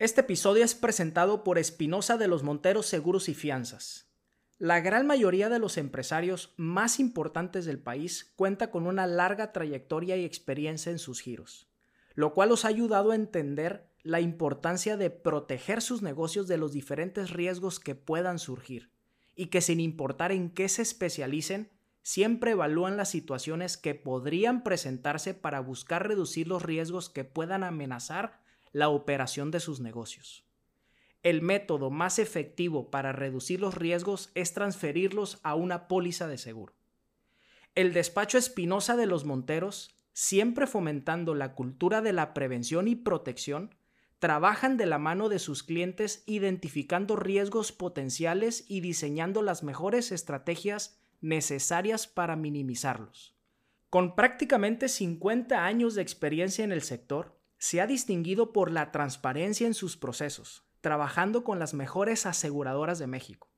Este episodio es presentado por Espinosa de los Monteros Seguros y Fianzas. La gran mayoría de los empresarios más importantes del país cuenta con una larga trayectoria y experiencia en sus giros, lo cual los ha ayudado a entender la importancia de proteger sus negocios de los diferentes riesgos que puedan surgir y que sin importar en qué se especialicen, siempre evalúan las situaciones que podrían presentarse para buscar reducir los riesgos que puedan amenazar la operación de sus negocios. El método más efectivo para reducir los riesgos es transferirlos a una póliza de seguro. El despacho Espinosa de los Monteros, siempre fomentando la cultura de la prevención y protección, trabajan de la mano de sus clientes identificando riesgos potenciales y diseñando las mejores estrategias necesarias para minimizarlos. Con prácticamente 50 años de experiencia en el sector, se ha distinguido por la transparencia en sus procesos, trabajando con las mejores aseguradoras de México.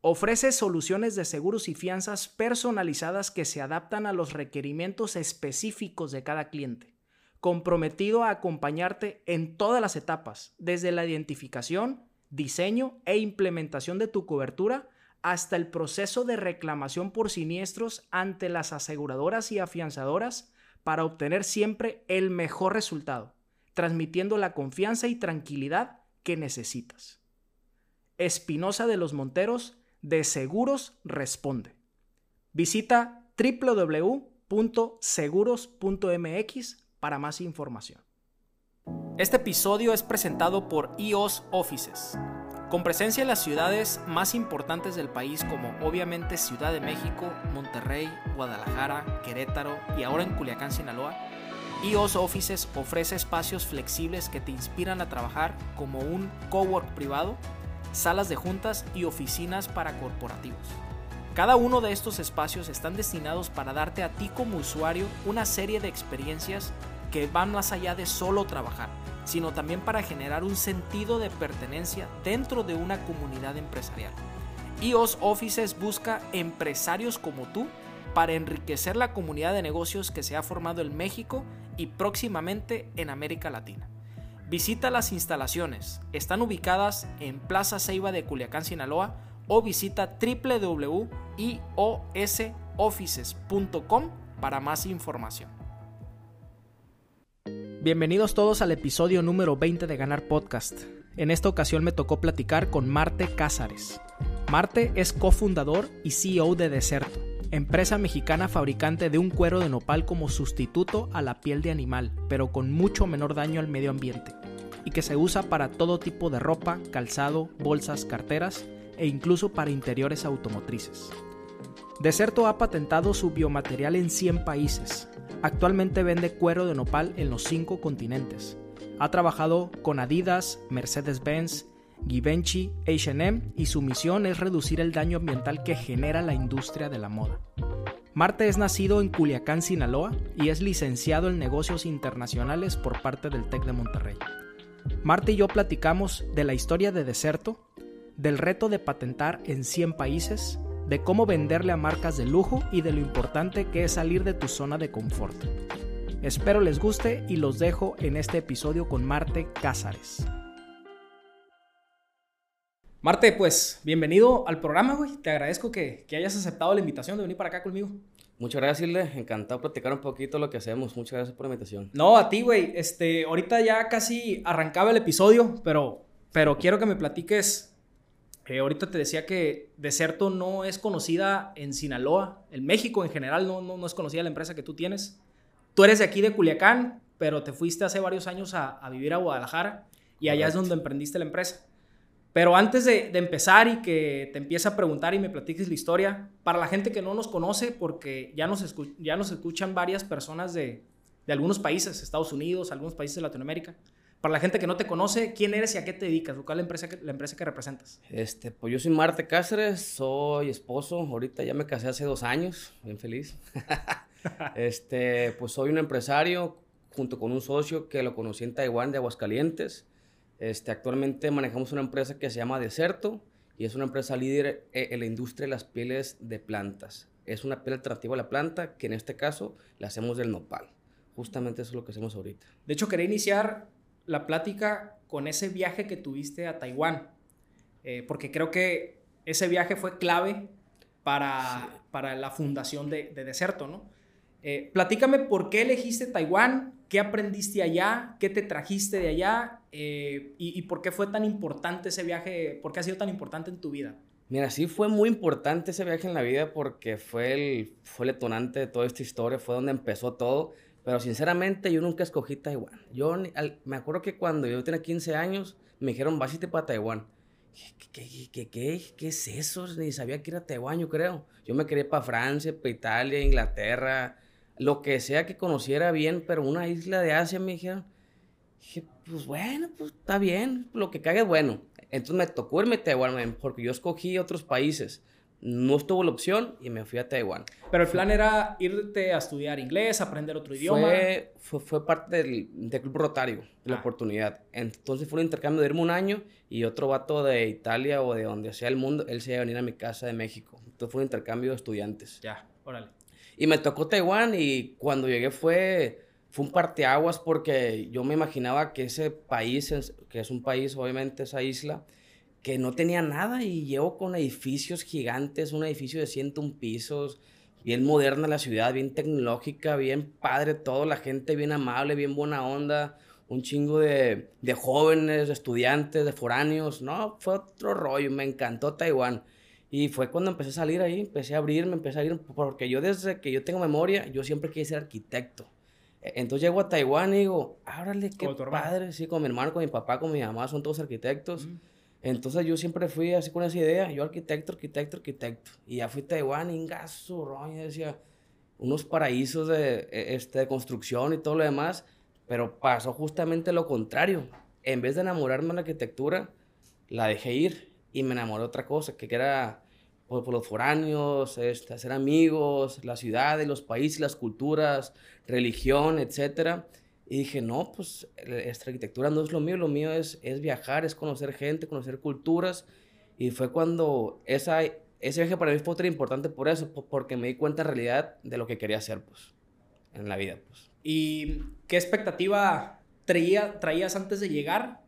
Ofrece soluciones de seguros y fianzas personalizadas que se adaptan a los requerimientos específicos de cada cliente comprometido a acompañarte en todas las etapas, desde la identificación, diseño e implementación de tu cobertura hasta el proceso de reclamación por siniestros ante las aseguradoras y afianzadoras para obtener siempre el mejor resultado, transmitiendo la confianza y tranquilidad que necesitas. Espinosa de los Monteros de Seguros responde. Visita www.seguros.mx para más información. Este episodio es presentado por EOS Offices, con presencia en las ciudades más importantes del país como obviamente Ciudad de México, Monterrey, Guadalajara, Querétaro y ahora en Culiacán, Sinaloa. EOS Offices ofrece espacios flexibles que te inspiran a trabajar como un cowork privado, salas de juntas y oficinas para corporativos. Cada uno de estos espacios están destinados para darte a ti como usuario una serie de experiencias que van más allá de solo trabajar, sino también para generar un sentido de pertenencia dentro de una comunidad empresarial. EOS Offices busca empresarios como tú para enriquecer la comunidad de negocios que se ha formado en México y próximamente en América Latina. Visita las instalaciones, están ubicadas en Plaza Ceiba de Culiacán, Sinaloa, o visita www.iosoffices.com para más información. Bienvenidos todos al episodio número 20 de Ganar Podcast. En esta ocasión me tocó platicar con Marte Cázares. Marte es cofundador y CEO de Deserto, empresa mexicana fabricante de un cuero de nopal como sustituto a la piel de animal, pero con mucho menor daño al medio ambiente, y que se usa para todo tipo de ropa, calzado, bolsas, carteras e incluso para interiores automotrices. Deserto ha patentado su biomaterial en 100 países, Actualmente vende cuero de nopal en los cinco continentes. Ha trabajado con Adidas, Mercedes-Benz, Givenchy, H&M y su misión es reducir el daño ambiental que genera la industria de la moda. Marte es nacido en Culiacán, Sinaloa y es licenciado en negocios internacionales por parte del TEC de Monterrey. Marte y yo platicamos de la historia de Deserto, del reto de patentar en 100 países, de cómo venderle a marcas de lujo y de lo importante que es salir de tu zona de confort. Espero les guste y los dejo en este episodio con Marte Cázares. Marte, pues bienvenido al programa, güey. Te agradezco que, hayas aceptado la invitación de venir para acá conmigo. Muchas gracias, Hilde. Encantado de platicar un poquito lo que hacemos. Muchas gracias por la invitación. No, a ti, güey. Este, ahorita ya casi arrancaba el episodio, pero, pero quiero que me platiques ahorita te decía que Deserto no es conocida en Sinaloa, en México en general no, no, es conocida la empresa que tú tienes. Tú eres de aquí de Culiacán, pero te fuiste hace varios años a, vivir a Guadalajara y allá es donde emprendiste la empresa. Pero antes de, empezar y que te empiece a preguntar y me platiques la historia, para la gente que no nos conoce, porque ya nos, escuchan varias personas de, de algunos países, Estados Unidos, algunos países de Latinoamérica, para la gente que no te conoce, ¿quién eres y a qué te dedicas? ¿Cuál es la empresa que, la empresa que representas? Este, pues yo soy Marte Cáceres, soy esposo. Ahorita ya me casé hace dos años, bien feliz. este, pues soy un empresario junto con un socio que lo conocí en Taiwán de Aguascalientes. Este, actualmente manejamos una empresa que se llama Deserto y es una empresa líder e, en la industria de las pieles de plantas. Es una piel alternativa a la planta que en este caso la hacemos del nopal. Justamente eso es lo que hacemos ahorita. De hecho, quería iniciar la plática con ese viaje que tuviste a Taiwán, eh, porque creo que ese viaje fue clave para, para la fundación de, de Deserto, ¿no? Eh, platícame por qué elegiste Taiwán, qué aprendiste allá, qué te trajiste de allá eh, y, y, por qué fue tan importante ese viaje, por qué ha sido tan importante en tu vida. Mira, sí fue muy importante ese viaje en la vida porque fue el, fue el detonante de toda esta historia, fue donde empezó todo. Pero sinceramente yo nunca escogí Taiwán. Yo me acuerdo que cuando yo tenía 15 años me dijeron, vas para Taiwán. ¿Qué, qué, qué, qué, es eso? Ni sabía que era Taiwán, yo creo. Yo me quería para Francia, para Italia, Inglaterra, lo que sea que conociera bien, pero una isla de Asia me dijeron. Dije, pues bueno, pues está bien, lo que caiga es bueno. Entonces me tocó irme a Taiwán, porque yo escogí otros países no estuvo la opción y me fui a Taiwán. Pero el plan era irte a estudiar inglés, aprender otro idioma. Fue, fue, parte del, del, Club Rotario, de la ah. oportunidad. Entonces fue un intercambio de irme un año y otro vato de Italia o de donde sea el mundo, él se iba a venir a mi casa de México. Entonces fue un intercambio de estudiantes. Ya, órale. Y me tocó Taiwán y cuando llegué fue, fue un parteaguas porque yo me imaginaba que ese país, que es un país, obviamente esa isla, que no tenía nada y llevo con edificios gigantes, un edificio de 101 pisos, bien moderna la ciudad, bien tecnológica, bien padre todo, la gente bien amable, bien buena onda, un chingo de, de jóvenes, de estudiantes, de foráneos, no, fue otro rollo, me encantó Taiwán. Y fue cuando empecé a salir ahí, empecé a abrirme, empecé a ir, porque yo desde que yo tengo memoria, yo siempre quise ser arquitecto. E, entonces llego a Taiwán y digo, ábrale, qué padre, sí, con mi hermano, con mi papá, con mi mamá, son todos arquitectos. Entonces yo siempre fui así con esa idea, yo arquitecto, arquitecto, arquitecto. Y ya fui a Taiwán, ingazo, roña, decía, unos paraísos de, e, este, de construcción y todo lo demás, pero pasó justamente lo contrario. En vez de enamorarme de la arquitectura, la dejé ir y me enamoré de otra cosa, que era por, por los foráneos, este, hacer amigos, la ciudad, los países, las culturas, religión, etcétera. Y dije, no, pues esta arquitectura no es lo mío, lo mío es, es viajar, es conocer gente, conocer culturas. Y fue cuando esa, ese viaje para mí fue tan importante por eso, porque me di cuenta en realidad de lo que quería hacer, pues, en la vida, pues. ¿Y qué expectativa traía, traías antes de llegar?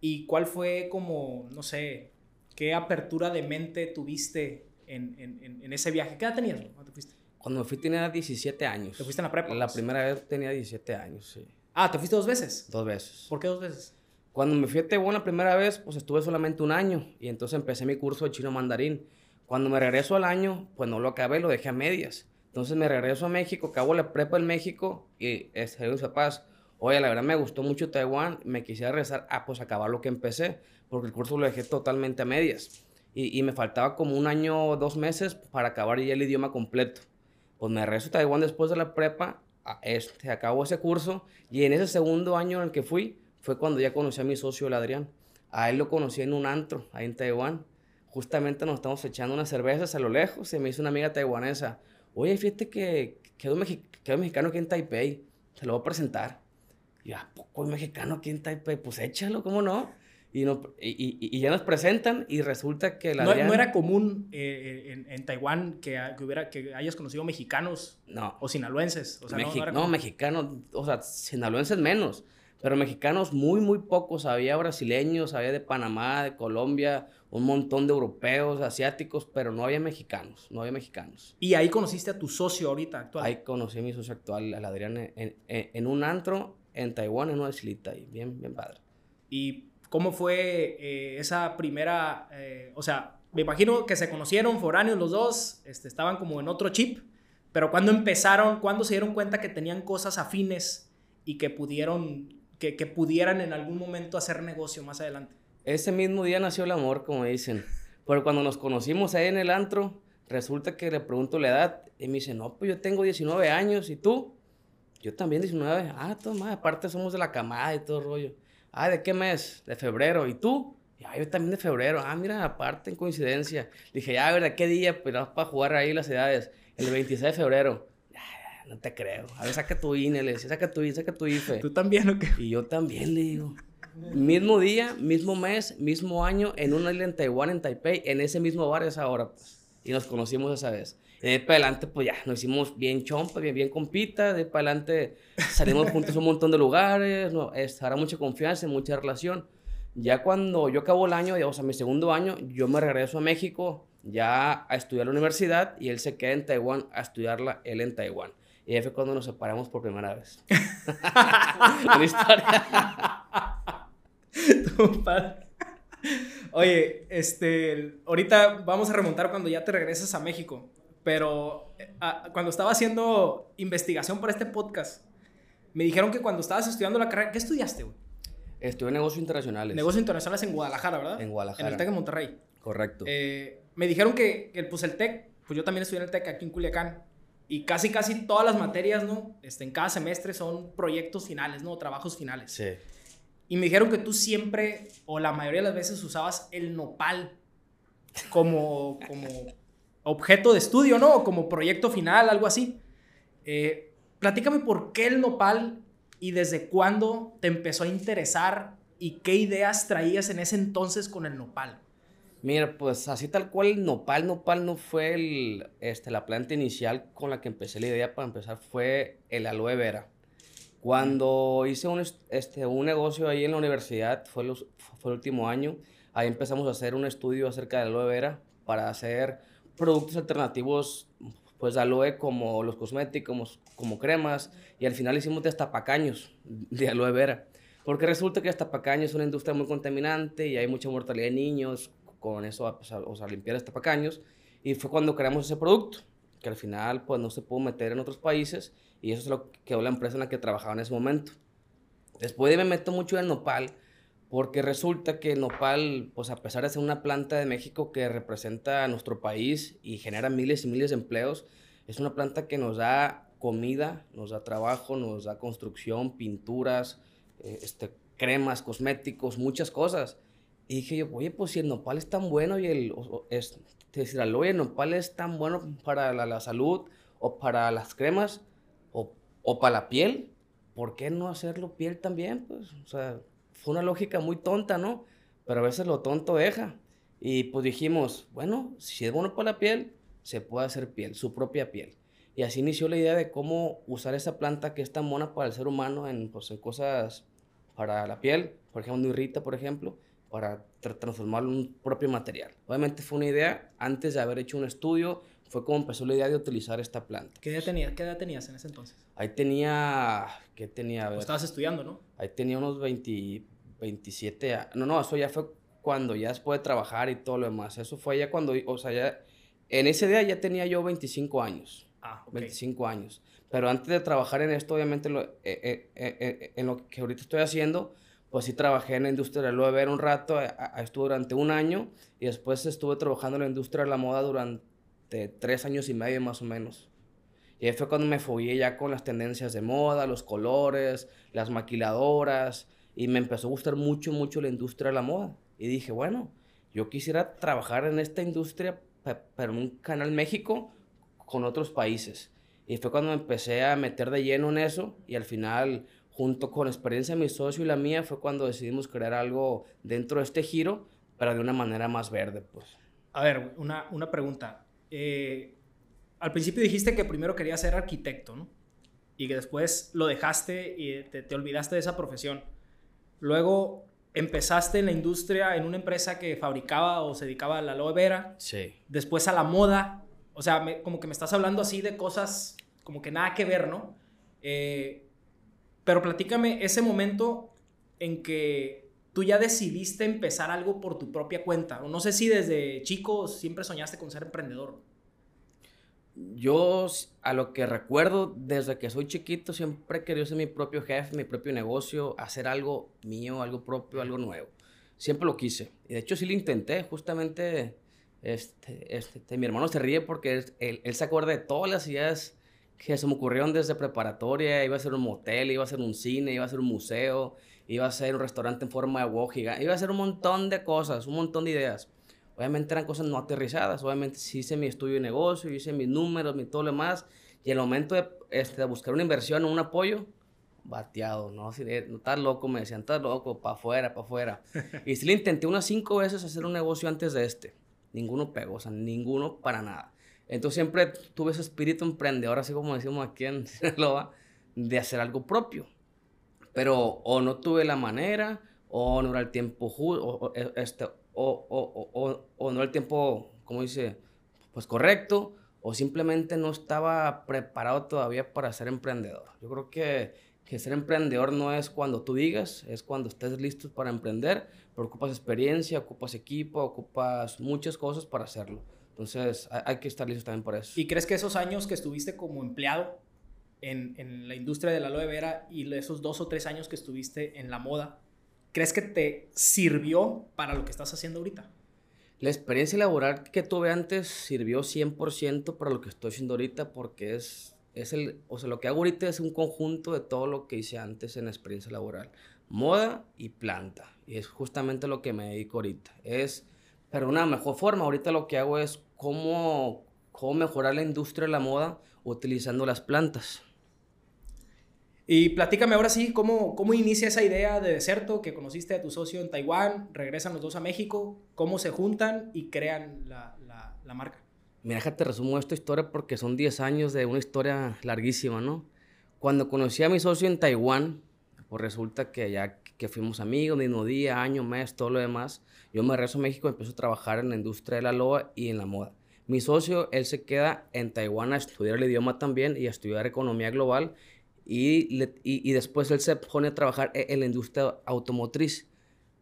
¿Y cuál fue como, no sé, qué apertura de mente tuviste en, en, en ese viaje? ¿Qué edad tenías? ¿Cuándo fuiste? Cuando me fui tenía 17 años. ¿Te fuiste en la prepa? La primera vez tenía 17 años, sí. Ah, ¿te fuiste dos veces? Dos veces. ¿Por qué dos veces? Cuando me fui a Taiwán la primera vez, pues estuve solamente un año y entonces empecé mi curso de chino mandarín. Cuando me regreso al año, pues no lo acabé, lo dejé a medias. Entonces me regreso a México, acabo la prepa en México y este, mis papás, oye, la verdad me gustó mucho Taiwán, me quisiera regresar a pues acabar lo que empecé, porque el curso lo dejé totalmente a medias. Y, y me faltaba como un año o dos meses para acabar ya el idioma completo. Pues me regreso a Taiwán después de la prepa este, acabó ese curso y en ese segundo año en que fui fue cuando ya conocí a mi socio, el Adrián. A él lo conocí en un antro, ahí en Taiwán. Justamente nos estamos echando unas cervezas a lo lejos y me hizo una amiga taiwanesa. Oye, fíjate que quedó, mexicano aquí en Taipei. Se lo voy a presentar. Y ¿a poco hay mexicano aquí en Taipei? Pues échalo, ¿cómo no? Y, no, y, y, ya nos presentan y resulta que la no, no, era común eh, eh, en, en, Taiwán que, que, hubiera, que hayas conocido mexicanos no. o sinaloenses. O sea, no, no, mexicanos, o sea, sinaloenses menos, pero mexicanos muy, muy pocos. Había brasileños, había de Panamá, de Colombia, un montón de europeos, asiáticos, pero no había mexicanos, no había mexicanos. ¿Y ahí conociste a tu socio ahorita actual? Ahí conocí a mi socio actual, al Adrián, en, en, en un antro en Taiwán, en una islita, y bien, bien padre. Y ¿Cómo fue eh, esa primera, eh, o sea, me imagino que se conocieron foráneos los dos, este, estaban como en otro chip, pero cuando empezaron, cuando se dieron cuenta que tenían cosas afines y que pudieron, que, pudieran en algún momento hacer negocio más adelante? Ese mismo día nació el amor, como dicen. Pero cuando nos conocimos ahí en el antro, resulta que le pregunto la edad y me dice, no, pues yo tengo 19 años, ¿y tú? Yo también 19. Ah, toma, aparte somos de la camada y todo el rollo. Ah, ¿de qué mes? De febrero. ¿Y tú? Ah, yo también de febrero. Ah, mira, aparte, en coincidencia. dije, ya, ¿verdad? ¿Qué día? Pues vamos para jugar ahí las edades. El 26 de febrero. no te creo. A ver, saca tu INE, le decía, saca tu INE, saca tu IFE. ¿Tú también o qué? Y yo también le digo. mismo día, mismo mes, mismo año, en una isla en Taiwán, en Taipei, en ese mismo bar esa hora. Pues. Y nos conocimos esa vez. De ahí para adelante, pues ya, nos hicimos bien chompa, bien, bien compita. De ahí para adelante salimos juntos a un montón de lugares. No, es, ahora mucha confianza, mucha relación. Ya cuando yo acabo el año, o sea, mi segundo año, yo me regreso a México ya a estudiar la universidad y él se queda en Taiwán a estudiarla, él en Taiwán. Y ahí fue cuando nos separamos por primera vez. la historia. Oye, este, ahorita vamos a remontar cuando ya te regresas a México, pero eh, cuando estaba haciendo investigación para este podcast, me dijeron que cuando estabas estudiando la carrera, ¿qué estudiaste, güey? Estudié negocios internacionales. Negocios internacionales en Guadalajara, ¿verdad? En Guadalajara. En el TEC de Monterrey. Correcto. Eh, me dijeron que, que, pues el TEC, pues yo también estudié en el TEC aquí en Culiacán. Y casi, casi todas las materias, ¿no? Este, en cada semestre son proyectos finales, ¿no? Trabajos finales. Sí. Y me dijeron que tú siempre, o la mayoría de las veces, usabas el nopal como, como objeto de estudio, ¿no? Como proyecto final, algo así. Eh, platícame por qué el nopal y desde cuándo te empezó a interesar y qué ideas traías en ese entonces con el nopal. Mira, pues así tal cual el nopal, nopal no fue el, este, la planta inicial con la que empecé la idea para empezar, fue el aloe vera. Cuando hice un, este, un negocio ahí en la universidad, fue, fue el último año, ahí empezamos a hacer un estudio acerca de aloe vera para hacer productos alternativos pues de aloe como los cosméticos, como, cremas, y al final hicimos destapacaños de aloe vera. Porque resulta que destapacaños es una industria muy contaminante y hay mucha mortalidad de niños con eso, pues, o sea, limpiar destapacaños. Y fue cuando creamos ese producto, que al final pues no se pudo meter en otros países y eso es lo que quedó la empresa en la que trabajaba en ese momento. Después me meto mucho en nopal, porque resulta que nopal, pues a pesar de ser una planta de México que representa a nuestro país y genera miles y miles de empleos, es una planta que nos da comida, nos da trabajo, nos da construcción, pinturas, eh, este, cremas, cosméticos, muchas cosas. Y dije yo, oye, pues si el nopal es tan bueno y el, es, decir, el nopal es tan bueno para la, la salud o para las cremas, o para la piel, ¿por qué no hacerlo piel también? Pues, o sea, fue una lógica muy tonta, ¿no? Pero a veces lo tonto deja. Y pues dijimos, bueno, si es bueno para la piel, se puede hacer piel, su propia piel. Y así inició la idea de cómo usar esa planta que es tan buena para el ser humano en, pues, en cosas para la piel, por ejemplo, no irrita, por ejemplo, para transformarlo en un propio material. Obviamente fue una idea antes de haber hecho un estudio, fue como empezó la idea de utilizar esta planta. ¿Qué edad, tenía, ¿Qué edad tenías en ese entonces? Ahí tenía, ¿qué tenía? estabas estudiando, ¿no? Ahí tenía unos 20, 27 años. No, no, eso ya fue cuando ya después de trabajar y todo lo demás. Eso fue ya cuando, o sea, ya, en ese día ya tenía yo 25 años. Ah, ok. 25 años. Pero antes de trabajar en esto, obviamente, lo, eh, eh, eh, en lo que ahorita estoy haciendo, pues sí trabajé en la industria de la ver un rato, estuve durante un año y después estuve trabajando en la industria de la moda durante tres años y medio más o menos. Y ahí fue cuando me fui ya con las tendencias de moda, los colores, las maquiladoras, y me empezó a gustar mucho, mucho la industria de la moda. Y dije, bueno, yo quisiera trabajar en esta industria, pero en un canal México con otros países. Y fue cuando me empecé a meter de lleno en eso, y al final, junto con la experiencia de mi socio y la mía, fue cuando decidimos crear algo dentro de este giro, pero de una manera más verde, pues. A ver, una, una pregunta eh, al principio dijiste que primero querías ser arquitecto, ¿no? Y que después lo dejaste y te, olvidaste de esa profesión. Luego empezaste en la industria, en una empresa que fabricaba o se dedicaba a la aloe vera. Sí. Después a la moda. O sea, como que me estás hablando así de cosas como que nada que ver, ¿no? Eh, pero platícame ese momento en que tú ya decidiste empezar algo por tu propia cuenta. O no sé si desde chico siempre soñaste con ser emprendedor. Yo, a lo que recuerdo, desde que soy chiquito, siempre he querido ser mi propio jefe, mi propio negocio, hacer algo mío, algo propio, algo nuevo. Siempre lo quise. Y de hecho sí lo intenté, justamente, este, este, mi hermano se ríe porque él, él, se acuerda de todas las ideas que se me ocurrieron desde preparatoria, iba a ser un motel, iba a ser un cine, iba a ser un museo, iba a ser un restaurante en forma de WOW iba a ser un montón de cosas, un montón de ideas. Obviamente eran cosas no aterrizadas, obviamente sí hice mi estudio de negocio, hice mis números, mi todo lo demás, y el momento de, este, de buscar una inversión o un apoyo, bateado, ¿no? Así de, no estás loco, me decían, estás loco, para afuera, para afuera. y sí le intenté unas cinco veces hacer un negocio antes de este. Ninguno pegó, o sea, ninguno para nada. Entonces siempre tuve ese espíritu emprendedor, así como decimos aquí en Sinaloa, de hacer algo propio. Pero o no tuve la manera, o no era el tiempo o, e, este, o, o, o, no era el tiempo, como dice, pues correcto, o simplemente no estaba preparado todavía para ser emprendedor. Yo creo que, que ser emprendedor no es cuando tú digas, es cuando estés listo para emprender, pero ocupas experiencia, ocupas equipo, ocupas muchas cosas para hacerlo. Entonces hay que estar listo también por eso. ¿Y crees que esos años que estuviste como empleado en, en la industria de la aloe vera y esos dos o tres años que estuviste en la moda, crees que te sirvió para lo que estás haciendo ahorita? La experiencia laboral que tuve antes sirvió 100% para lo que estoy haciendo ahorita porque es, es el, o sea, lo que hago ahorita es un conjunto de todo lo que hice antes en la experiencia laboral. Moda y planta. Y es justamente lo que me dedico ahorita. Es, pero una mejor forma. Ahorita lo que hago es cómo, cómo mejorar la industria de la moda utilizando las plantas. Y platícame ahora sí, ¿cómo, ¿cómo inicia esa idea de Deserto que conociste a tu socio en Taiwán? Regresan los dos a México, ¿cómo se juntan y crean la, la, marca? Mira, te resumo esta historia porque son 10 años de una historia larguísima, ¿no? Cuando conocí a mi socio en Taiwán, pues resulta que ya que fuimos amigos, mismo día, año, mes, todo lo demás, yo me regreso a México y empiezo a trabajar en la industria de la loa y en la moda. Mi socio, él se queda en Taiwán a estudiar el idioma también y a estudiar economía global y, y, después él se pone a trabajar e, en la industria automotriz,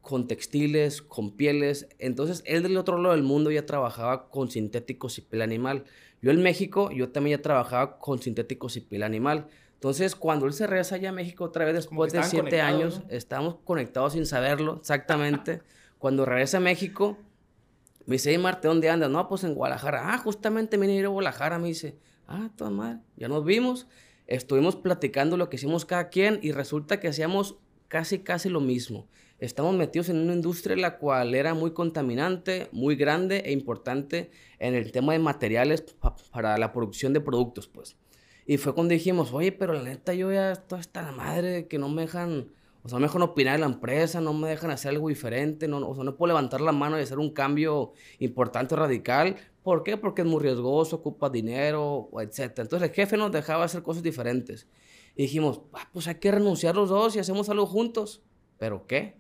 con textiles, con pieles. Entonces, él del otro lado del mundo ya trabajaba con sintéticos y piel animal. Yo en México, yo también ya trabajaba con sintéticos y piel animal. Entonces, cuando él se regresa allá a México otra vez después de siete años, estamos conectados sin saberlo exactamente. cuando regresa a México, me dice, hey, Marte, ¿dónde andas? No, pues en Guadalajara. Ah, justamente vine a ir a Guadalajara, me dice. Ah, toda madre, ya nos vimos estuvimos platicando lo que hicimos cada quien y resulta que hacíamos casi, casi lo mismo. Estamos metidos en una industria la cual era muy contaminante, muy grande e importante en el tema de materiales para la producción de productos, pues. Y fue cuando dijimos, oye, pero la neta yo ya estoy hasta la madre que no me dejan, o sea, no me dejan opinar de la empresa, no me dejan hacer algo diferente, no, o sea, no puedo levantar la mano y hacer un cambio importante, radical, ¿Por qué? Porque es muy riesgoso, ocupa dinero, etc. Entonces el jefe nos dejaba hacer cosas diferentes. Y dijimos, ah, pues hay que renunciar los dos y hacemos algo juntos. ¿Pero qué?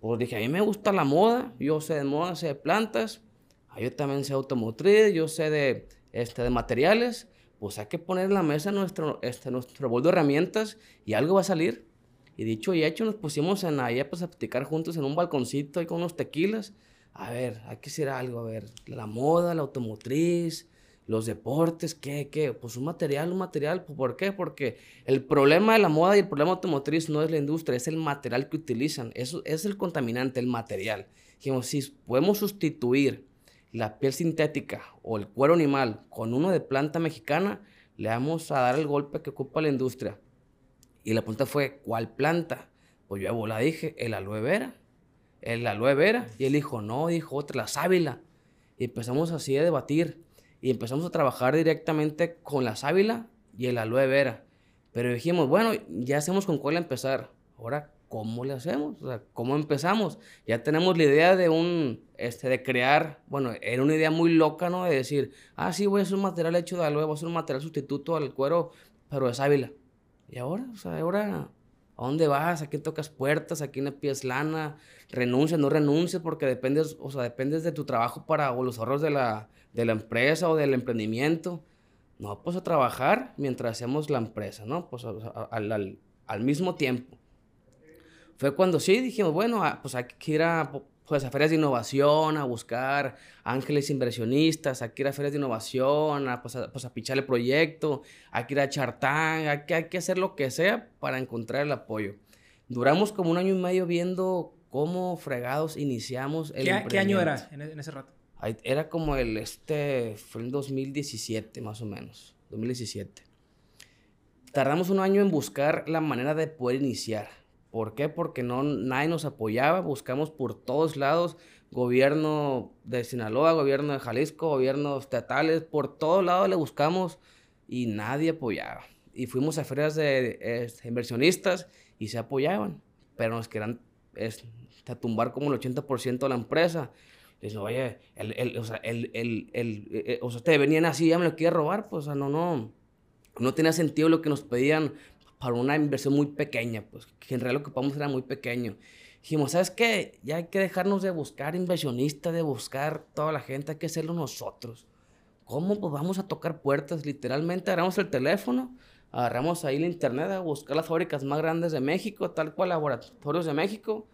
Pues dije, a mí me gusta la moda, yo sé de moda, sé de plantas, ah, yo también sé automotriz, yo sé de, este, de materiales. Pues hay que poner en la mesa nuestro, este, nuestro bolso de herramientas y algo va a salir. Y dicho y hecho, nos pusimos en ahí pues, a platicar juntos en un balconcito ahí con unos tequilas a ver, hay que hacer algo, a ver, la moda, la automotriz, los deportes, ¿qué, qué? Pues un material, un material, ¿por qué? Porque el problema de la moda y el problema automotriz no es la industria, es el material que utilizan, eso es el contaminante, el material. Dijimos, si podemos sustituir la piel sintética o el cuero animal con uno de planta mexicana, le vamos a dar el golpe que ocupa la industria. Y la pregunta fue, ¿cuál planta? Pues yo la dije, el aloe vera el aloe vera. Y él dijo, no, dijo otra, la sábila. Y empezamos así a debatir. Y empezamos a trabajar directamente con la sábila y el aloe vera. Pero dijimos, bueno, ya hacemos con cuál empezar. Ahora, ¿cómo le hacemos? O sea, ¿cómo empezamos? Ya tenemos la idea de un, este, de crear, bueno, era una idea muy loca, ¿no? De decir, ah, sí, voy a hacer un material hecho de aloe, voy a hacer un material sustituto al cuero, pero de sábila. Y ahora, o sea, ahora ¿A dónde vas? ¿A quién tocas puertas? ¿A quién le lana? ¿Renuncias? ¿No renuncias? Porque dependes, o sea, dependes de tu trabajo para, o los ahorros de la, de la empresa o del emprendimiento. No, pues a trabajar mientras hacemos la empresa, ¿no? Pues al, al, al, mismo tiempo. Fue cuando sí dijimos, bueno, ah, pues hay que ir a pues a ferias de innovación, a buscar ángeles inversionistas, hay que ir a ferias de innovación, a, pues, a, pues, pichar el proyecto, hay que ir a Chartán, hay que, hay que hacer lo que sea para encontrar el apoyo. Duramos como un año y medio viendo cómo fregados iniciamos el ¿Qué, ¿Qué año era en, en, ese rato? Era como el, este, fue en 2017 más o menos, 2017. Tardamos un año en buscar la manera de poder iniciar ¿Por qué? Porque no, nadie nos apoyaba, buscamos por todos lados, gobierno de Sinaloa, gobierno de Jalisco, gobiernos estatales, por todos lados le buscamos y nadie apoyaba. Y fuimos a ferias de inversionistas y se apoyaban, pero nos querían tumbar como el 80% de la empresa. Dicen, oye, el, el, o sea, el, eh, ustedes venían así, ya me lo quiere robar, pues, o sea, no, no, no tenía sentido lo que nos pedían para una inversión muy pequeña, pues, que en realidad lo que ocupamos era muy pequeño. Dijimos, ¿sabes qué? Ya hay que dejarnos de buscar inversionistas, de buscar toda la gente, hay que hacerlo nosotros. ¿Cómo? Pues vamos a tocar puertas, literalmente agarramos el teléfono, agarramos ahí la internet a buscar las fábricas más grandes de México, tal cual laboratorios de México.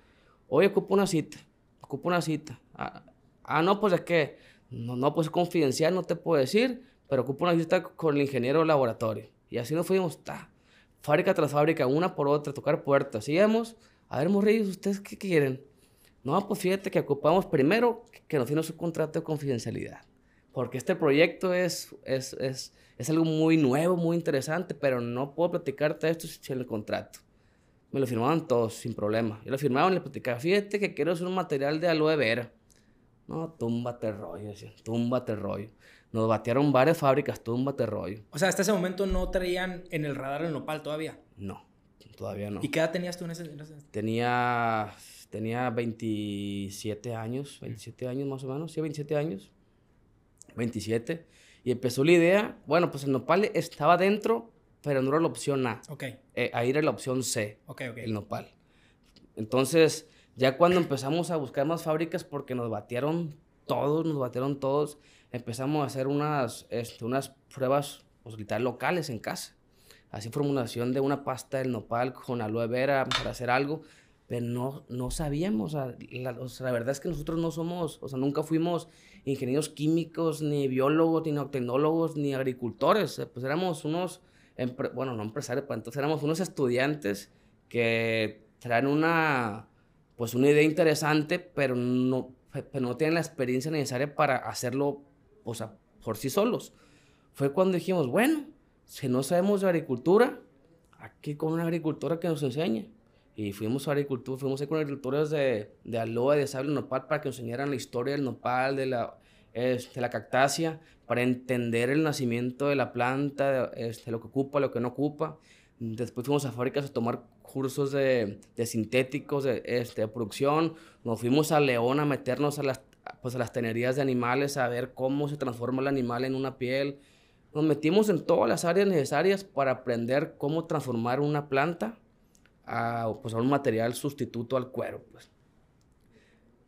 Hoy ocupo una cita, ocupo una cita. Ah, ah, no, pues es que, no, no, pues es confidencial, no te puedo decir, pero ocupo una cita con el ingeniero del laboratorio. Y así nos fuimos, ta, fábrica tras fábrica, una por otra, tocar puertas. Íbamos, a ver, morrillos, ¿ustedes qué quieren? No, pues fíjate que ocupamos primero que nos firme su contrato de confidencialidad. Porque este proyecto es, es, es, es algo muy nuevo, muy interesante, pero no puedo platicarte esto sin el contrato. Me lo firmaban todos, sin problema. Yo lo firmaba y le platicaba, fíjate que quiero hacer un material de aloe vera. No, túmbate rollo, decía, túmbate rollo. Nos batearon varias fábricas, túmbate rollo. O sea, hasta ese momento no traían en el radar el nopal todavía. No, todavía no. ¿Y qué edad tenías tú en ese? Tenía, tenía 27 años, 27 años más o menos, sí, 27 años. 27. Y empezó la idea, bueno, pues el nopal estaba dentro, pero no era la opción A. Ok. Eh, ahí era la opción C, Ok, ok. el nopal. Entonces, ya cuando empezamos a buscar más fábricas, porque nos batearon todos, nos batearon todos, empezamos a hacer unas, este, unas pruebas pues, literal, locales en casa. Así formulación de una pasta del nopal con aloe vera para hacer algo, pero no, no sabíamos. O sea, la, o sea, la verdad es que nosotros no somos, o sea, nunca fuimos ingenieros químicos, ni biólogos, ni tecnólogos, ni agricultores. Eh, Pues éramos unos, bueno, no empresarios, pues entonces éramos unos estudiantes que traen una, pues una idea interesante, pero no, pe- pero no tienen la experiencia necesaria para hacerlo, o sea, por sí solos. Fue cuando dijimos, bueno, si no sabemos de agricultura, aquí con una agricultora que nos enseñe. Y fuimos a agricultura, fuimos con agricultores de, de aloe, de sable nopal, para que nos enseñaran la historia del nopal, de la, este, la cactácea, para entender el nacimiento de la planta, este, lo que ocupa, lo que no ocupa. Después fuimos a fábricas a tomar cursos de, de sintéticos, de, este, de producción. Nos fuimos a León a meternos a las, pues, a las tenerías de animales, a ver cómo se transforma el animal en una piel. Nos metimos en todas las áreas necesarias para aprender cómo transformar una planta a, pues, a un material sustituto al cuero. Pues.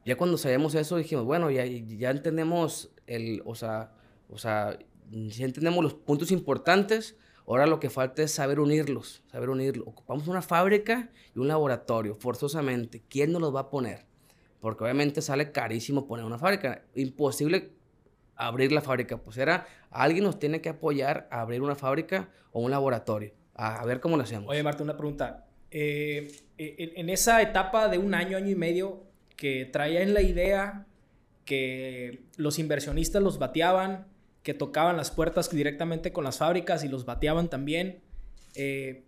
Ya cuando sabíamos eso dijimos, bueno, ya, ya entendemos el, o sea, o sea, ya entendemos los puntos importantes, ahora lo que falta es saber unirlos, saber unirlos. Ocupamos una fábrica y un laboratorio, forzosamente. ¿Quién nos los va a poner? Porque obviamente sale carísimo poner una fábrica. Imposible abrir la fábrica. Pues era, alguien nos tiene que apoyar a abrir una fábrica o un laboratorio. A, a ver cómo lo hacemos. Oye, Marta, una pregunta. Eh, en, en esa etapa de un año, año y medio, que traían la idea que los inversionistas los bateaban, que tocaban las puertas directamente con las fábricas y los bateaban también. Eh,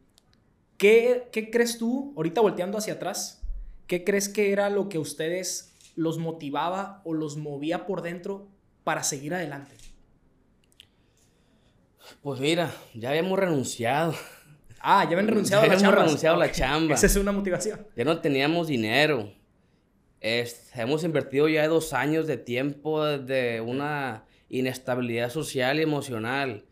¿qué, ¿Qué crees tú, ahorita volteando hacia atrás, qué crees que era lo que a ustedes los motivaba o los movía por dentro para seguir adelante? Pues mira, ya habíamos renunciado. Ah, ya habían renunciado Ya a la chamba. renunciado a la chamba. Esa es una motivación. Ya no teníamos dinero. Este, hemos invertido ya dos años de tiempo de una inestabilidad social y emocional.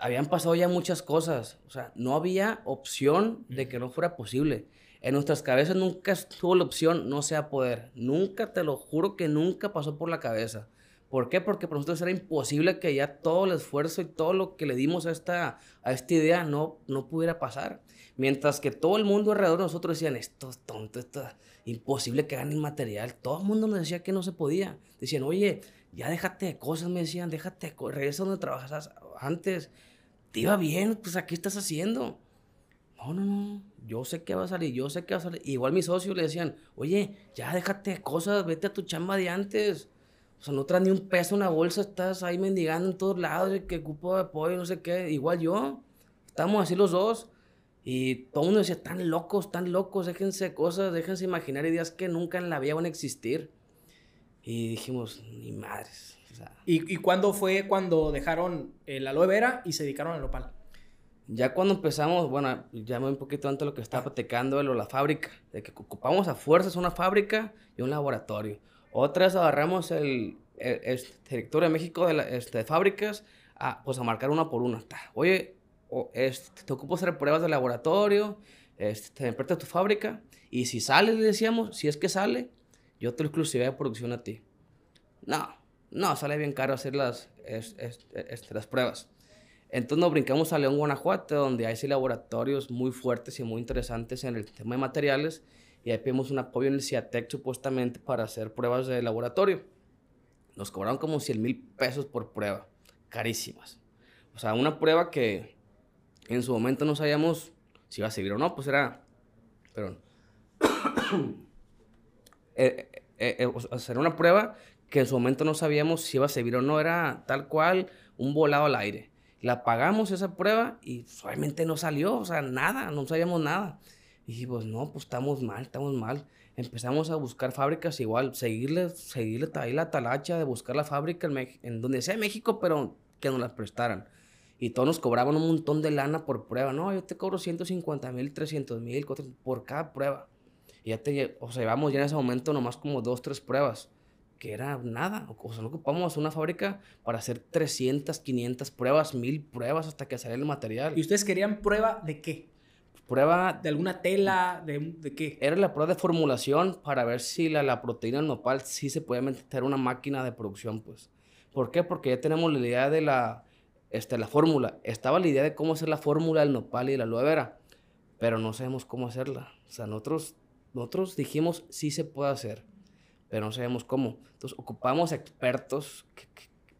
Habían pasado ya muchas cosas. O sea, no había opción de que no fuera posible. En nuestras cabezas nunca estuvo la opción no sea poder. Nunca, te lo juro que nunca pasó por la cabeza. ¿Por qué? Porque para nosotros era imposible que ya todo el esfuerzo y todo lo que le dimos a esta, a esta idea no, no pudiera pasar. Mientras que todo el mundo alrededor de nosotros decían, esto es tonto, esto es imposible que ganen material. Todo el mundo nos decía que no se podía. Decían, oye, ya déjate de cosas, me decían, déjate, de co- regresa donde trabajas antes. Te iba bien, pues aquí estás haciendo. No, no, no, yo sé que va a salir, yo sé que va a salir. Igual mis socios le decían, oye, ya déjate cosas, vete a tu chamba de antes. O sea, no traes ni un peso una bolsa, estás ahí mendigando en todos lados, que ocupo de apoyo, no sé qué. Igual yo, estamos así los dos. Y todo el mundo decía, tan locos, tan locos, déjense cosas, déjense imaginar ideas que nunca en la vida van a existir. Y dijimos, ni madres. ¿Y, y cuándo fue cuando dejaron el aloe vera y se dedicaron al nopal? Ya cuando empezamos, bueno, ya me un poquito antes de lo que estaba platicando de lo de la fábrica, de que ocupamos a fuerzas una fábrica y un laboratorio. Otras agarramos el, este, director de México de, este, fábricas a, pues a marcar una por una. Oye, este, te ocupo hacer pruebas de laboratorio, este, te tu fábrica y si sale, le decíamos, si es que sale, yo te exclusividad de producción a ti. No, no, sale bien caro hacer las, este, las pruebas. Entonces nos brincamos a León, Guanajuato, donde hay sí laboratorios muy fuertes y muy interesantes en el tema de materiales. Y ahí pedimos un apoyo en el CIATEC supuestamente para hacer pruebas de laboratorio. Nos cobraron como 100 mil pesos por prueba. Carísimas. O sea, una prueba que en su momento no sabíamos si iba a servir o no, pues era... Perdón. eh, eh, eh, hacer una prueba que en su momento no sabíamos si iba a servir o no. Era tal cual un volado al aire. La pagamos esa prueba y obviamente no salió, o sea, nada, no sabíamos nada. Y dije, pues no, pues estamos mal, estamos mal. Empezamos a buscar fábricas igual, seguirle, seguirle ahí la talacha de buscar la fábrica en, en donde sea México, pero que nos las prestaran. Y todos nos cobraban un montón de lana por prueba. No, yo te cobro 150 mil, 300 mil por cada prueba. Y ya te, o sea, llevamos ya en ese momento nomás como dos, tres pruebas que era nada. O sea, no ocupamos una fábrica para hacer 300, 500 pruebas, 1000 pruebas hasta que saliera el material. ¿Y ustedes querían prueba de qué? Prueba... ¿De alguna tela? ¿De, de qué? Era la prueba de formulación para ver si la, la proteína nopal sí se puede meter una máquina de producción, pues. ¿Por qué? Porque ya tenemos la idea de la, este, la fórmula. Estaba la idea de cómo hacer la fórmula del nopal y de la aloe vera, pero no sabemos cómo hacerla. O sea, nosotros, nosotros dijimos sí se puede hacer pero no sabemos cómo. Entonces ocupamos expertos que,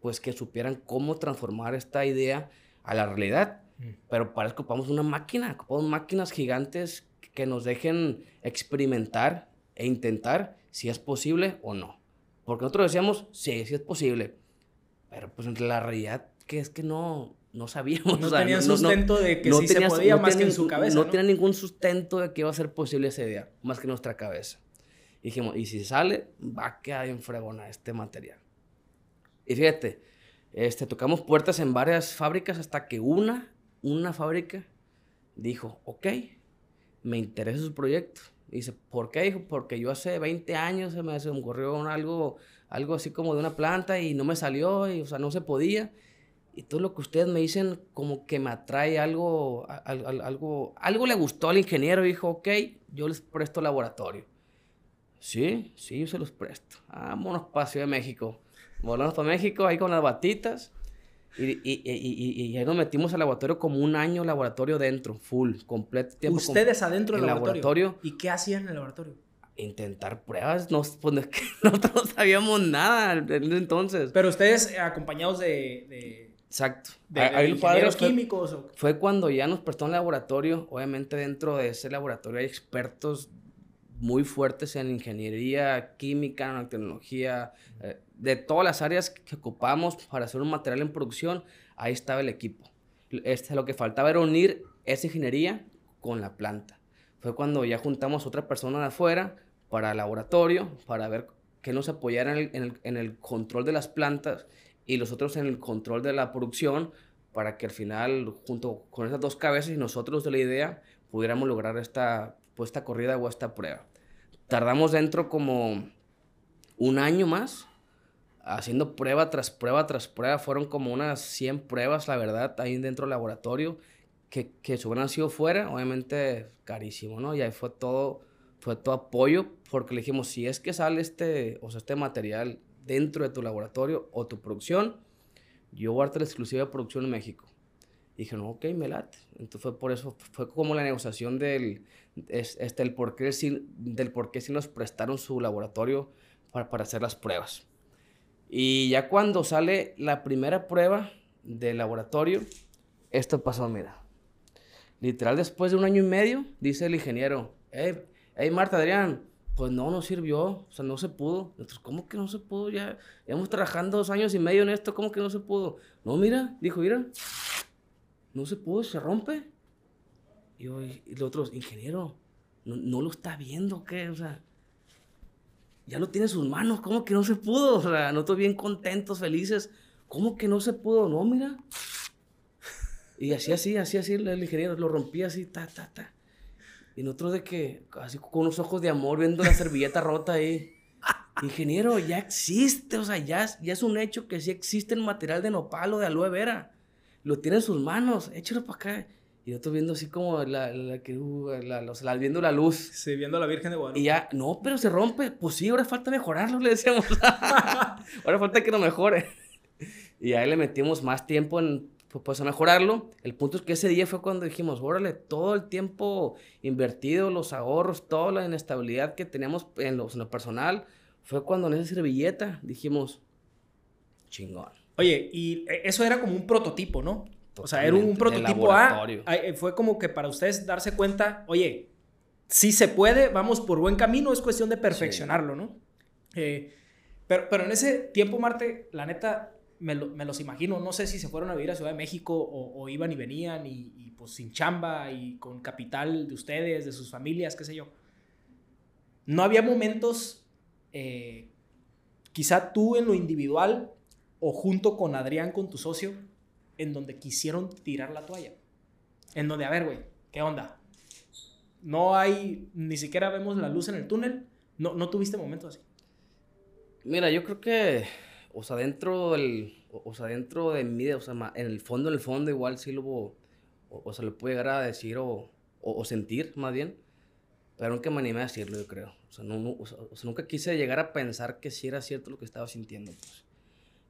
pues que supieran cómo transformar esta idea a la realidad. Mm. Pero para eso ocupamos una máquina, ocupamos máquinas gigantes que nos dejen experimentar e intentar si es posible o no. Porque nosotros decíamos, sí, sí es posible. Pero pues en la realidad que es que no, no sabíamos. No tenían sustento de que sí se podía más que en su cabeza. No, tenía ningún sustento de que iba a ser posible esa idea, más que nuestra cabeza dijimos, y si sale, va a quedar en fregona este material. Y fíjate, este, tocamos puertas en varias fábricas hasta que una, una fábrica dijo, ok, me interesa su proyecto. dice, ¿por qué? Dijo, porque yo hace 20 años se me, ocurrió algo, algo así como de una planta y no me salió, y, o sea, no se podía. Y todo lo que ustedes me dicen como que me atrae algo, algo, algo le gustó al ingeniero, dijo, ok, yo les presto laboratorio. Sí, sí, yo se los presto. Vámonos para Ciudad de México. Volamos para México ahí con las batitas. Y, y, y, y, ahí nos metimos al laboratorio como un año laboratorio dentro, full, completo tiempo. ¿Ustedes adentro del laboratorio? ¿Y qué hacían en el laboratorio? Intentar pruebas, no, pues, nosotros no sabíamos nada entonces. Pero ustedes eh, acompañados de... Exacto. De, de, químicos. Fue cuando ya nos prestó un laboratorio. Obviamente dentro de ese laboratorio hay expertos muy fuertes en ingeniería, química, nanotecnología, eh, de todas las áreas que ocupamos para hacer un material en producción, ahí estaba el equipo. Este, lo que faltaba era unir esa ingeniería con la planta. Fue cuando ya juntamos otra persona de afuera para el laboratorio, para ver que nos apoyaran en el, en el control de las plantas y los otros en el control de la producción, para que al final, junto con esas dos cabezas y nosotros de la idea, pudiéramos lograr esta pues, esta corrida o esta prueba. Tardamos dentro como un año más, haciendo prueba tras prueba tras prueba. Fueron como unas 100 pruebas, la verdad, ahí dentro del laboratorio, que, que si hubieran sido fuera, obviamente carísimo, ¿no? Y ahí fue todo, fue todo apoyo, porque le dijimos, si es que sale este, o sea, este material dentro de tu laboratorio o tu producción, yo voy a exclusiva de producción en México. Y dije, no, ok, me late. Entonces fue por eso, fue como la negociación del, este, el por qué, del por qué sí nos prestaron su laboratorio para, para hacer las pruebas. Y ya cuando sale la primera prueba del laboratorio, esto pasó, mira. Literal, después de un año y medio, dice el ingeniero, hey, hey Marta, Adrián, pues no, no sirvió, o sea, no se pudo. Nosotros, ¿cómo que no se pudo? Ya llevamos trabajando dos años y medio en esto, ¿cómo que no se pudo? No, mira, dijo, mira, no se pudo, se rompe. Y, yo, y los otros, ingeniero, no, lo está viendo, ¿qué? O sea, ya lo tiene en sus manos, ¿cómo que no se pudo? O sea, nosotros bien contentos, felices, ¿cómo que no se pudo? No, mira. Y así, así, así, así, el ingeniero lo rompía así, ta, ta, ta. Y nosotros de que, así con unos ojos de amor, viendo la servilleta rota ahí. ingeniero, ya existe, o sea, ya, ya es un hecho que sí existe el material de nopal o de aloe vera. Lo tiene en sus manos, échalo para acá. Y yo estoy viendo así como la, la, que, uh, la, la, viendo la luz. Sí, viendo a la Virgen de Guadalupe. Y ya, no, pero se rompe. Pues sí, ahora falta mejorarlo, le decíamos. ahora falta que lo mejore. Y ahí le metimos más tiempo en, pues, a mejorarlo. El punto es que ese día fue cuando dijimos, órale, todo el tiempo invertido, los ahorros, toda la inestabilidad que teníamos en lo, en lo personal, fue cuando en esa servilleta dijimos, chingón. Oye, y e, eso era como un prototipo, ¿no? O sea, era un, prototipo A. Eh, fue como que para ustedes darse cuenta, oye, si se puede, vamos por buen camino, es cuestión de perfeccionarlo, ¿no? Eh, pero, pero en ese tiempo, Marte, la neta, me, los imagino, no sé si se fueron a vivir a Ciudad de México o, iban y venían y, pues sin chamba y con capital de ustedes, de sus familias, qué sé yo. No había momentos, eh, quizá tú en lo individual o junto con Adrián, con tu socio, en donde quisieron tirar la toalla. En donde, a ver, güey, ¿qué onda? No hay, ni siquiera vemos la luz en el túnel. No, no tuviste momentos así. Mira, yo creo que, o sea, dentro del, o, sea, dentro de mí, o sea, en el fondo, en el fondo, igual sí lo, o, o sea, le puede llegar a decir o, o, sentir, más bien. Pero nunca me animé a decirlo, yo creo. O sea, no, nunca quise llegar a pensar que sí era cierto lo que estaba sintiendo, pues.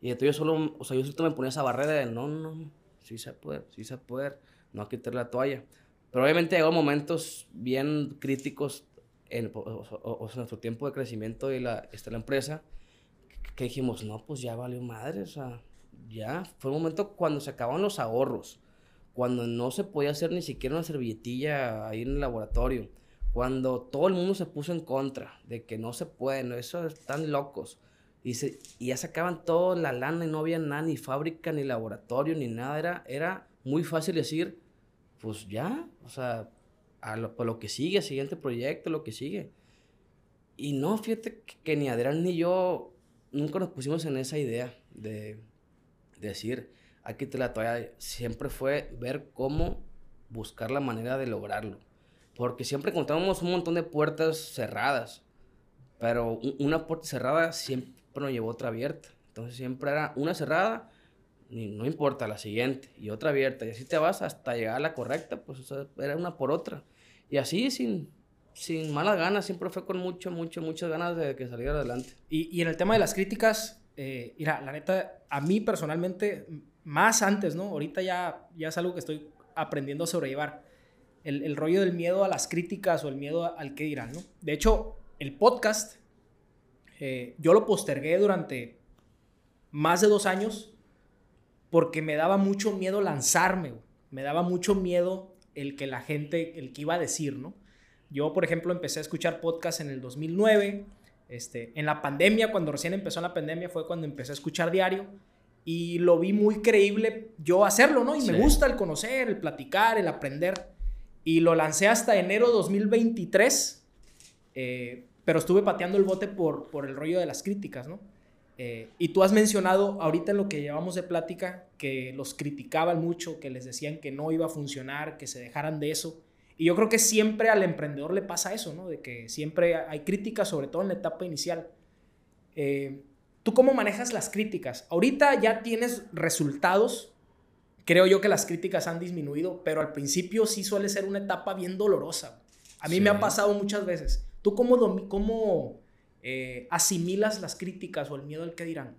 Y entonces yo solo, o sea, yo solo me ponía esa barrera de no, no, sí se puede, sí se puede, no que quitar la toalla. Pero obviamente llegó momentos bien críticos en, o, nuestro tiempo de crecimiento y la, esta, la empresa, que, dijimos, no, pues ya valió madre, o sea, ya. Fue un momento cuando se acababan los ahorros, cuando no se podía hacer ni siquiera una servilletilla ahí en el laboratorio, cuando todo el mundo se puso en contra de que no se puede, no, eso están locos. Y, se, y ya sacaban toda la lana y no había nada, ni fábrica, ni laboratorio, ni nada. Era, era muy fácil decir, pues ya, o sea, a lo, lo que sigue, siguiente proyecto, lo que sigue. Y no, fíjate que, ni Adrián ni yo nunca nos pusimos en esa idea de, decir, aquí te la toalla. Siempre fue ver cómo buscar la manera de lograrlo. Porque siempre encontrábamos un montón de puertas cerradas. Pero una puerta cerrada siempre nos llevó otra abierta. Entonces siempre era una cerrada, no importa, la siguiente, y otra abierta. Y así te vas hasta llegar a la correcta, pues era una por otra. Y así, sin, sin malas ganas, siempre fue con mucho, mucho, muchas ganas de que saliera adelante. Y, y en el tema de las críticas, eh, mira, la neta, a mí personalmente, más antes, ¿no? Ahorita ya, ya es algo que estoy aprendiendo a sobrellevar. El, el rollo del miedo a las críticas o el miedo al que dirán, ¿no? De hecho, el podcast eh, yo lo postergué durante más de dos años porque me daba mucho miedo lanzarme, me daba mucho miedo el que la gente, el que iba a decir, ¿no? Yo, por ejemplo, empecé a escuchar podcast en el 2009, este, en la pandemia, cuando recién empezó la pandemia, fue cuando empecé a escuchar diario y lo vi muy creíble yo hacerlo, ¿no? Y me gusta el conocer, el platicar, el aprender. Y lo lancé hasta enero 2023. Eh, pero estuve pateando el bote por, por el rollo de las críticas, ¿no? Eh, y tú has mencionado ahorita en lo que llevamos de plática que los criticaban mucho, que les decían que no iba a funcionar, que se dejaran de eso. Y yo creo que siempre al emprendedor le pasa eso, ¿no? De que siempre hay críticas, sobre todo en la etapa inicial. Eh, ¿Tú cómo manejas las críticas? Ahorita ya tienes resultados. Creo yo que las críticas han disminuido, pero al principio sí suele ser una etapa bien dolorosa. A mí me ha pasado muchas veces. ¿Tú cómo, cómo eh, asimilas las críticas o el miedo al que dirán?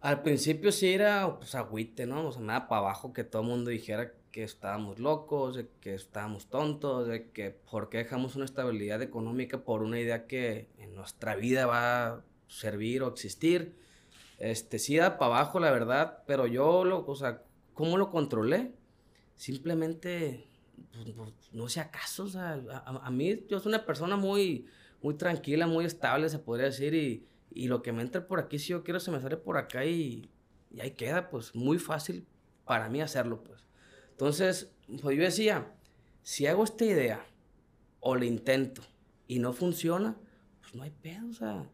Al principio sí era, pues, agüite, ¿no? O sea, nada para abajo que todo el mundo dijera que estábamos locos, de que estábamos tontos, de que por qué dejamos una estabilidad económica por una idea que en nuestra vida va a servir o existir. Este, sí da para abajo, la verdad, pero yo, lo, o sea, ¿cómo lo controlé? Simplemente no sé acaso, o sea, a, mí yo soy una persona muy, muy tranquila, muy estable, se podría decir, y, y lo que me entra por aquí, si yo quiero, se me sale por acá y, y ahí queda, pues muy fácil para mí hacerlo, pues. Entonces, pues yo decía, si hago esta idea o la intento y no funciona, pues no hay pedo, o sea,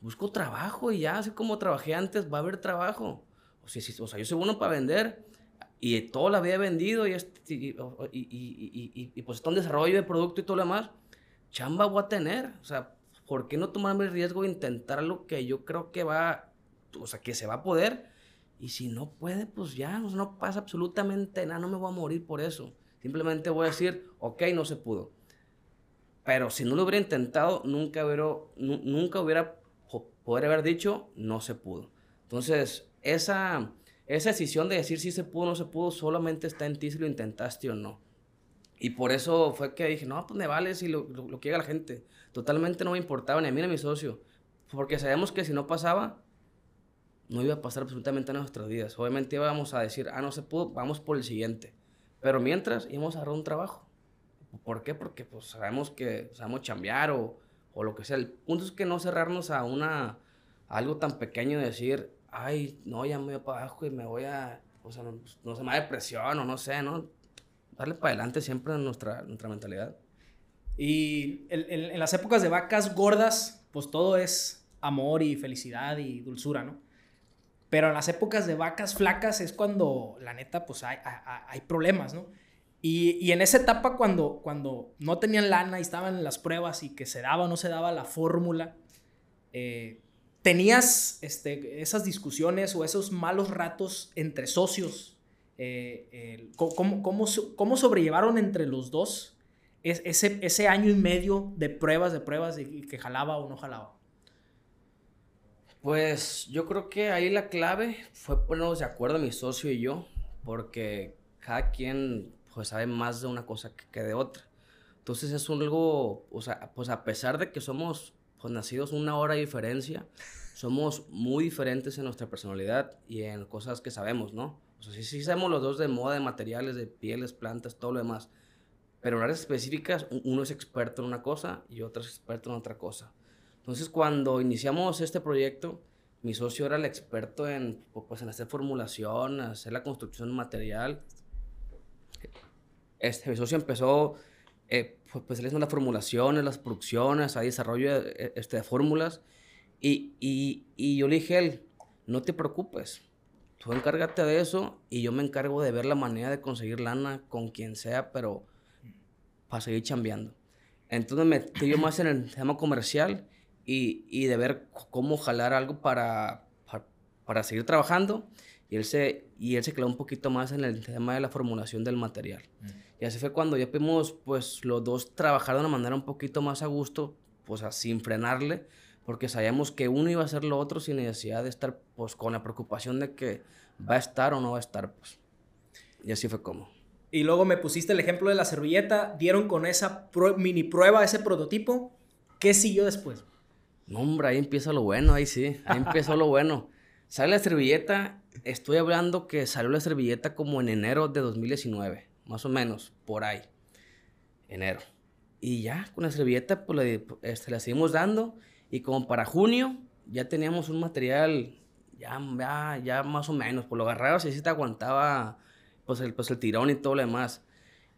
busco trabajo y ya, así como trabajé antes, va a haber trabajo. O si, o sea yo soy bueno para vender, y todo lo había vendido y, y, y, y, pues está en desarrollo de producto y todo lo demás, chamba voy a tener. O sea, ¿por qué no tomarme el riesgo de intentar lo que yo creo que va, o sea, que se va a poder? Y si no puede, pues ya, no pasa absolutamente nada, no me voy a morir por eso. Simplemente voy a decir, ok, no se pudo. Pero si no lo hubiera intentado, nunca hubiera, nunca hubiera poder haber dicho, no se pudo. Entonces, esa, esa decisión de decir si se pudo o no se pudo solamente está en ti si lo intentaste o no. Y por eso fue que dije, no, pues me vale si lo, lo, que la gente. Totalmente no me importaba ni a mí ni a mi socio. Porque sabemos que si no pasaba, no iba a pasar absolutamente en nuestras vidas. Obviamente íbamos a decir, ah, no se pudo, vamos por el siguiente. Pero mientras íbamos a agarrar un trabajo. ¿Por qué? Porque pues sabemos que sabemos chambear o, o lo que sea. El punto es que no cerrarnos a una algo tan pequeño de decir, ay, no, ya me voy para abajo y me voy a, o sea, no, no se me da depresión o no sé, ¿no? darle para adelante siempre en nuestra, nuestra mentalidad. Y en, las épocas de vacas gordas, pues todo es amor y felicidad y dulzura, ¿no? Pero en las épocas de vacas flacas es cuando, la neta, pues hay, hay, problemas, ¿no? Y, y, en esa etapa cuando, cuando no tenían lana y estaban en las pruebas y que se daba o no se daba la fórmula, eh, ¿tenías este, esas discusiones o esos malos ratos entre socios eh, cómo, cómo, sobrellevaron entre los dos ese, ese año y medio de pruebas, de pruebas, de que jalaba o no jalaba? Pues yo creo que ahí la clave fue ponernos de acuerdo mi socio y yo, porque cada quien pues sabe más de una cosa que de otra. Entonces es algo, o sea, pues a pesar de que somos pues nacidos una hora de diferencia, somos muy diferentes en nuestra personalidad y en cosas que sabemos, ¿no? O sea, sí, sí sabemos los dos de moda, de materiales, de pieles, plantas, todo lo demás. Pero en áreas específicas, uno es experto en una cosa y otro es experto en otra cosa. Entonces, cuando iniciamos este proyecto, mi socio era el experto en, pues, en hacer formulación, hacer la construcción material. Este, mi socio empezó, eh, pues, pues él las formulaciones, las producciones, a desarrollo de, este, de fórmulas. Y, y, y yo le dije a él, no te preocupes, tú encárgate de eso y yo me encargo de ver la manera de conseguir lana con quien sea, pero para seguir chambeando. Entonces me metí yo más en el tema comercial y, y de ver cómo jalar algo para, para, seguir trabajando. Y él, se, y él se quedó un poquito más en el tema de la formulación del material. Mm. Y así fue cuando ya pudimos, pues, los dos trabajar de una manera un poquito más a gusto, pues, sin frenarle porque sabíamos que uno iba a hacer lo otro sin necesidad de estar pues con la preocupación de que va a estar o no va a estar pues. Y así fue como. Y luego me pusiste el ejemplo de la servilleta, dieron con esa mini prueba, ese prototipo, ¿qué siguió después? No, hombre, ahí empieza lo bueno, ahí sí, ahí empezó lo bueno. Sale la servilleta, estoy hablando que salió la servilleta como en enero de 2019, más o menos, por ahí, enero. Y ya, con la servilleta, pues le, este, la seguimos dando y como para junio ya teníamos un material ya, ya, ya más o menos, por lo agarrabas y así te aguantaba pues el, pues el tirón y todo lo demás.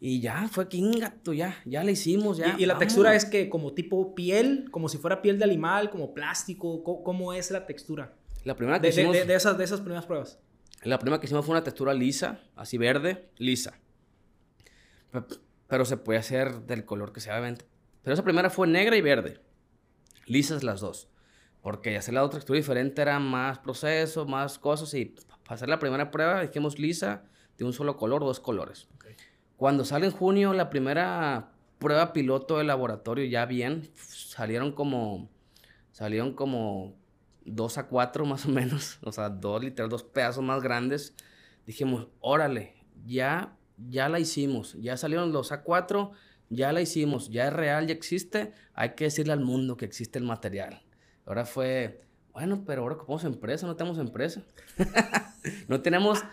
Y ya, fue gato, ya, ya le hicimos, ya. ¿Y, la textura es que como tipo piel, como si fuera piel de animal, como plástico? ¿Cómo, es la textura? La primera que de, hicimos... De, esas, de esas primeras pruebas. La primera que hicimos fue una textura lisa, así verde, lisa. Pero, se puede hacer del color que sea, obviamente. Pero esa primera fue negra y verde lisas las dos. Porque hacer la otra textura diferente era más proceso, más cosas. Y para hacer la primera prueba dijimos lisa de un solo color, dos colores. Cuando sale en junio la primera prueba piloto de laboratorio ya bien, salieron como, salieron como dos a cuatro más o menos. O sea, dos literal, dos pedazos más grandes. Dijimos, órale, ya, ya la hicimos. Ya salieron los A4 ya la hicimos, ya es real, ya existe, hay que decirle al mundo que existe el material. Ahora fue, bueno, pero ahora como empresa, no tenemos empresa. no tenemos,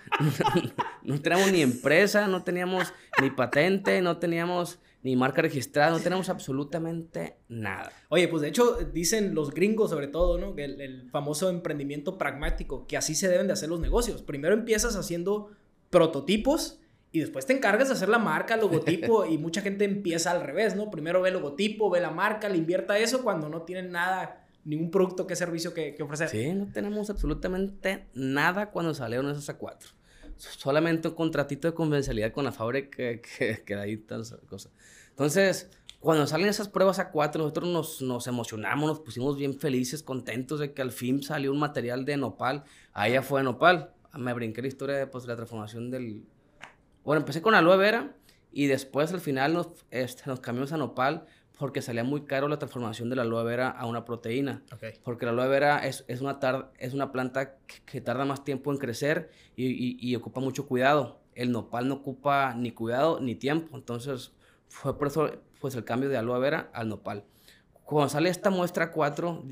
no, tenemos ni empresa, no teníamos ni patente, no teníamos ni marca registrada, no tenemos absolutamente nada. Oye, pues de hecho dicen los gringos sobre todo, ¿no? El, el famoso emprendimiento pragmático, que así se deben de hacer los negocios. Primero empiezas haciendo prototipos y después te encargas de hacer la marca, logotipo, y mucha gente empieza al revés, ¿no? Primero ve el logotipo, ve la marca, le invierta eso cuando no tienen nada, ningún producto, qué servicio que, que ofrecer. Sí, no tenemos absolutamente nada cuando salieron esos A4. Solamente un contratito de confidencialidad con la fábrica que, que, da ahí tal cosa. Entonces, cuando salen esas pruebas a cuatro, nosotros nos, nos, emocionamos, nos pusimos bien felices, contentos de que al fin salió un material de nopal. Ahí ya fue de nopal. Me brinqué la historia de pues, la transformación del... Bueno, empecé con aloe vera y después al final nos, este, nos cambiamos a nopal porque salía muy caro la transformación de la aloe vera a una proteína. Porque la aloe vera es, es una, es una planta que, tarda más tiempo en crecer y, y, y, ocupa mucho cuidado. El nopal no ocupa ni cuidado ni tiempo. Entonces fue por eso pues, el cambio de aloe vera al nopal. Cuando sale esta muestra 4,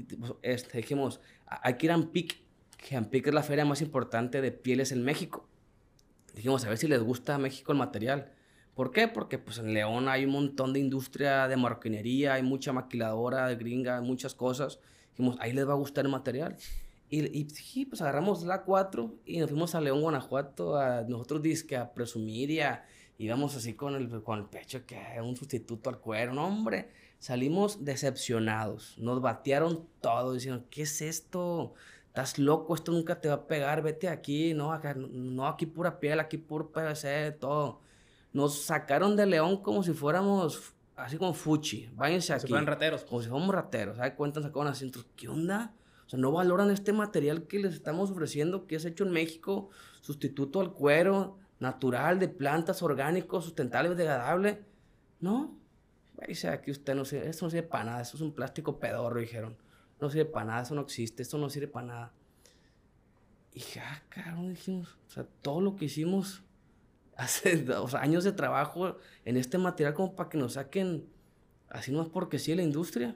este, dijimos, hay que ir a Ampic, que Ampic es la feria más importante de pieles en México. Dijimos, a ver si les gusta a México el material. ¿Por qué? Porque pues en León hay un montón de industria de marroquinería, hay mucha maquiladora de gringa, muchas cosas. Dijimos, ahí les va a gustar el material. Y, y sí, pues agarramos la 4 y nos fuimos a León, Guanajuato, a nosotros disque a presumir y a, íbamos así con el, con el pecho que un sustituto al cuero. No, hombre, salimos decepcionados. Nos batearon todo diciendo, ¿qué es esto? Estás loco, esto nunca te va a pegar, vete aquí, no, acá, no, aquí pura piel, aquí puro PVC, todo. Nos sacaron de León como si fuéramos, así como fuchi, váyanse aquí. Si fueran rateros. Como si fuéramos rateros, ¿sabes? Cuentan, sacaron así, ¿qué onda? O sea, no valoran este material que les estamos ofreciendo, que es hecho en México, sustituto al cuero, natural, de plantas, orgánicos, sustentable, degradable. No, dice aquí usted no sirve, eso no sirve para nada, eso es un plástico pedorro, dijeron. No sirve para nada, eso no existe, eso no sirve para nada. Y ya, ah, cabrón, dijimos, o sea, todo lo que hicimos hace dos años de trabajo en este material como para que nos saquen así nomás porque sí la industria.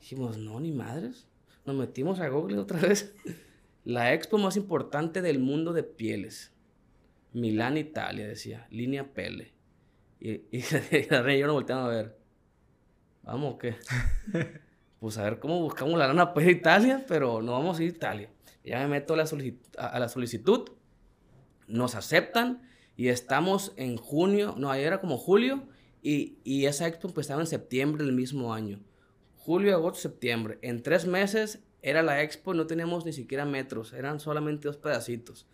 Dijimos, no, ni madres. Nos metimos a Google otra vez. La expo más importante del mundo de pieles. Milán, Italia, decía. Línea Pele. Y, y, y yo nos volteamos a ver. Vamos, ¿qué? Pues a ver cómo buscamos la lana pues Italia, pero no vamos a ir a Italia. Ya me meto a la, a la solicitud. Nos aceptan y estamos en junio, no, ahí era como julio, y, y esa expo empezaba en septiembre del mismo año. Julio, agosto, septiembre. En tres meses era la expo no teníamos ni siquiera metros, eran solamente dos pedacitos.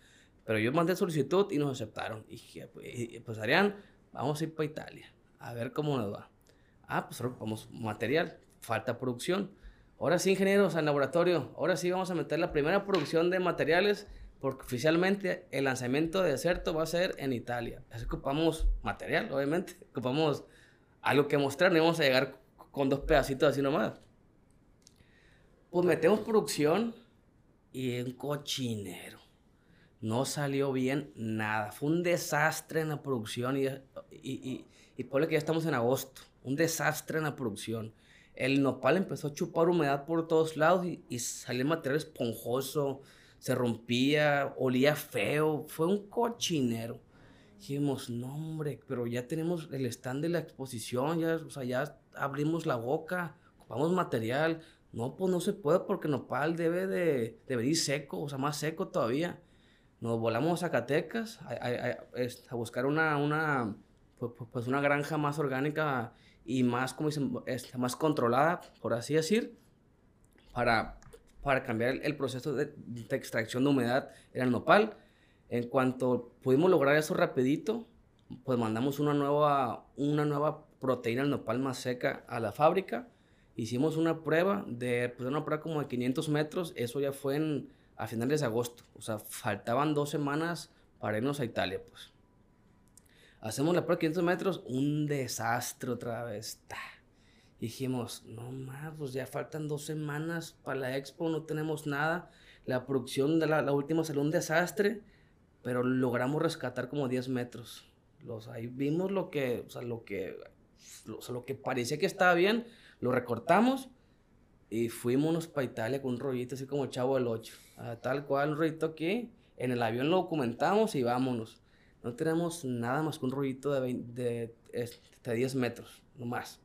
Pero yo mandé solicitud y nos aceptaron. Y dije, pues, pues Arián, vamos a ir para Italia, a ver cómo nos va. Ah, pues vamos, material, falta producción. Ahora sí, ingenieros al laboratorio, ahora sí vamos a meter la primera producción de materiales porque oficialmente el lanzamiento de Deserto va a ser en Italia. Así ocupamos material, obviamente, ocupamos algo que mostrar, no vamos a llegar con dos pedacitos así nomás. Pues metemos producción y un cochinero. No salió bien nada. Fue un desastre en la producción y, y, y, y que ya estamos en agosto. Un desastre en la producción. El nopal empezó a chupar humedad por todos lados y, y salió material esponjoso se rompía, olía feo, fue un cochinero. Dijimos, no hombre, pero ya tenemos el stand de la exposición, ya, o sea, ya abrimos la boca, ocupamos material. No, pues no se puede porque Nopal debe de, de venir seco, o sea, más seco todavía. Nos volamos a Zacatecas a, a, buscar una, una, pues, pues, pues, una granja más orgánica y más, como dicen, este, más controlada, por así decir, para para cambiar el, proceso de, extracción de humedad era el nopal. En cuanto pudimos lograr eso rapidito, pues mandamos una nueva, una nueva proteína al nopal más seca a la fábrica. Hicimos una prueba de, pues una prueba como de 500 metros, eso ya fue en, a finales de agosto. O sea, faltaban dos semanas para irnos a Italia, pues. Hacemos la prueba de 500 metros, un desastre otra vez dijimos, no más, pues ya faltan dos semanas para la expo, no tenemos nada. La producción de la, última salió un desastre, pero logramos rescatar como 10 metros. Los, ahí vimos lo que, o sea, lo que, lo que parecía que estaba bien, lo recortamos y fuimos para Italia con un rollito así como Chavo del 8. tal cual, un rollito aquí. En el avión lo documentamos y vámonos. No tenemos nada más que un rollito de, de, de 10 metros, no más.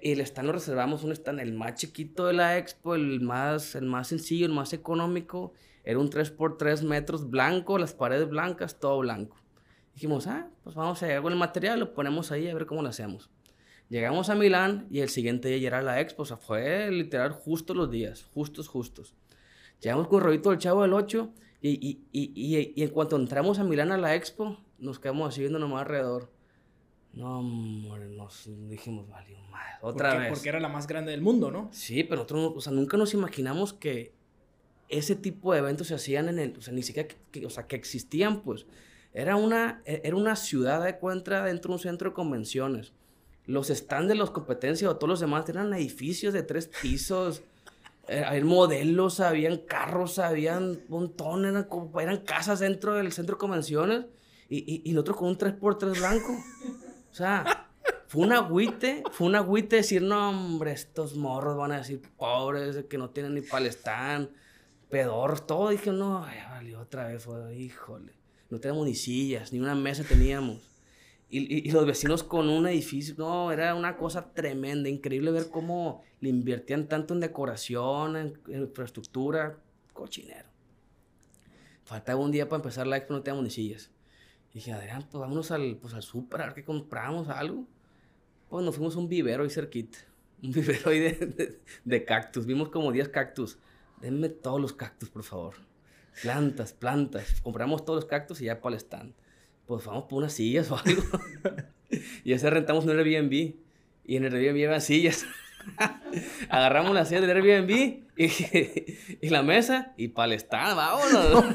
Y el stand lo reservamos, un stand el más chiquito de la expo, el más, el más sencillo, el más económico. Era un 3x3 metros blanco, las paredes blancas, todo blanco. Dijimos, ah, pues vamos a llegar con el material, lo ponemos ahí a ver cómo lo hacemos. Llegamos a Milán y el siguiente día ya era la expo, o sea, fue literal justo los días, justos, justos. Llegamos con el rollito del Chavo del 8 y, y, y, y, en cuanto entramos a Milán a la expo, nos quedamos así viendo nomás alrededor No, hombre, nos dijimos, valió más. Otra vez. Porque era la más grande del mundo, ¿no? Sí, pero nosotros, o sea, nunca nos imaginamos que ese tipo de eventos se hacían en el, o sea, ni siquiera que, o sea, que existían, pues. Era una, e, era una ciudad de cuenta dentro de un centro de convenciones. Los stands de las competencias o todos los demás eran edificios de tres pisos. Eh, había modelos, habían carros, habían montón, eran, eran casas dentro del centro de convenciones. Y, y, y con un 3x3 blanco. O sea, fue un agüite, fue un agüite decir, no, hombre, estos morros van a decir pobres, que no tienen ni palestán, pedor, todo. Dije, no, ay, valió otra vez, fue, híjole. No teníamos ni sillas, ni una mesa teníamos. Y, y, los vecinos con un edificio, no, era una cosa tremenda, increíble ver cómo le invertían tanto en decoración, en, infraestructura, cochinero. Faltaba un día para empezar la expo, no teníamos ni sillas. Y dije, Adrián, pues vámonos al, pues, al súper a ver qué compramos, algo. Pues nos fuimos a un vivero ahí cerquita. Un vivero ahí de, cactus. Vimos como 10 cactus. Denme todos los cactus, por favor. Plantas, plantas. Compramos todos los cactus y ya para el stand. Pues vamos por unas sillas o algo. y ese rentamos un Airbnb. Y en el Airbnb había sillas. Agarramos las sillas del Airbnb y, y la mesa y stand, vámonos.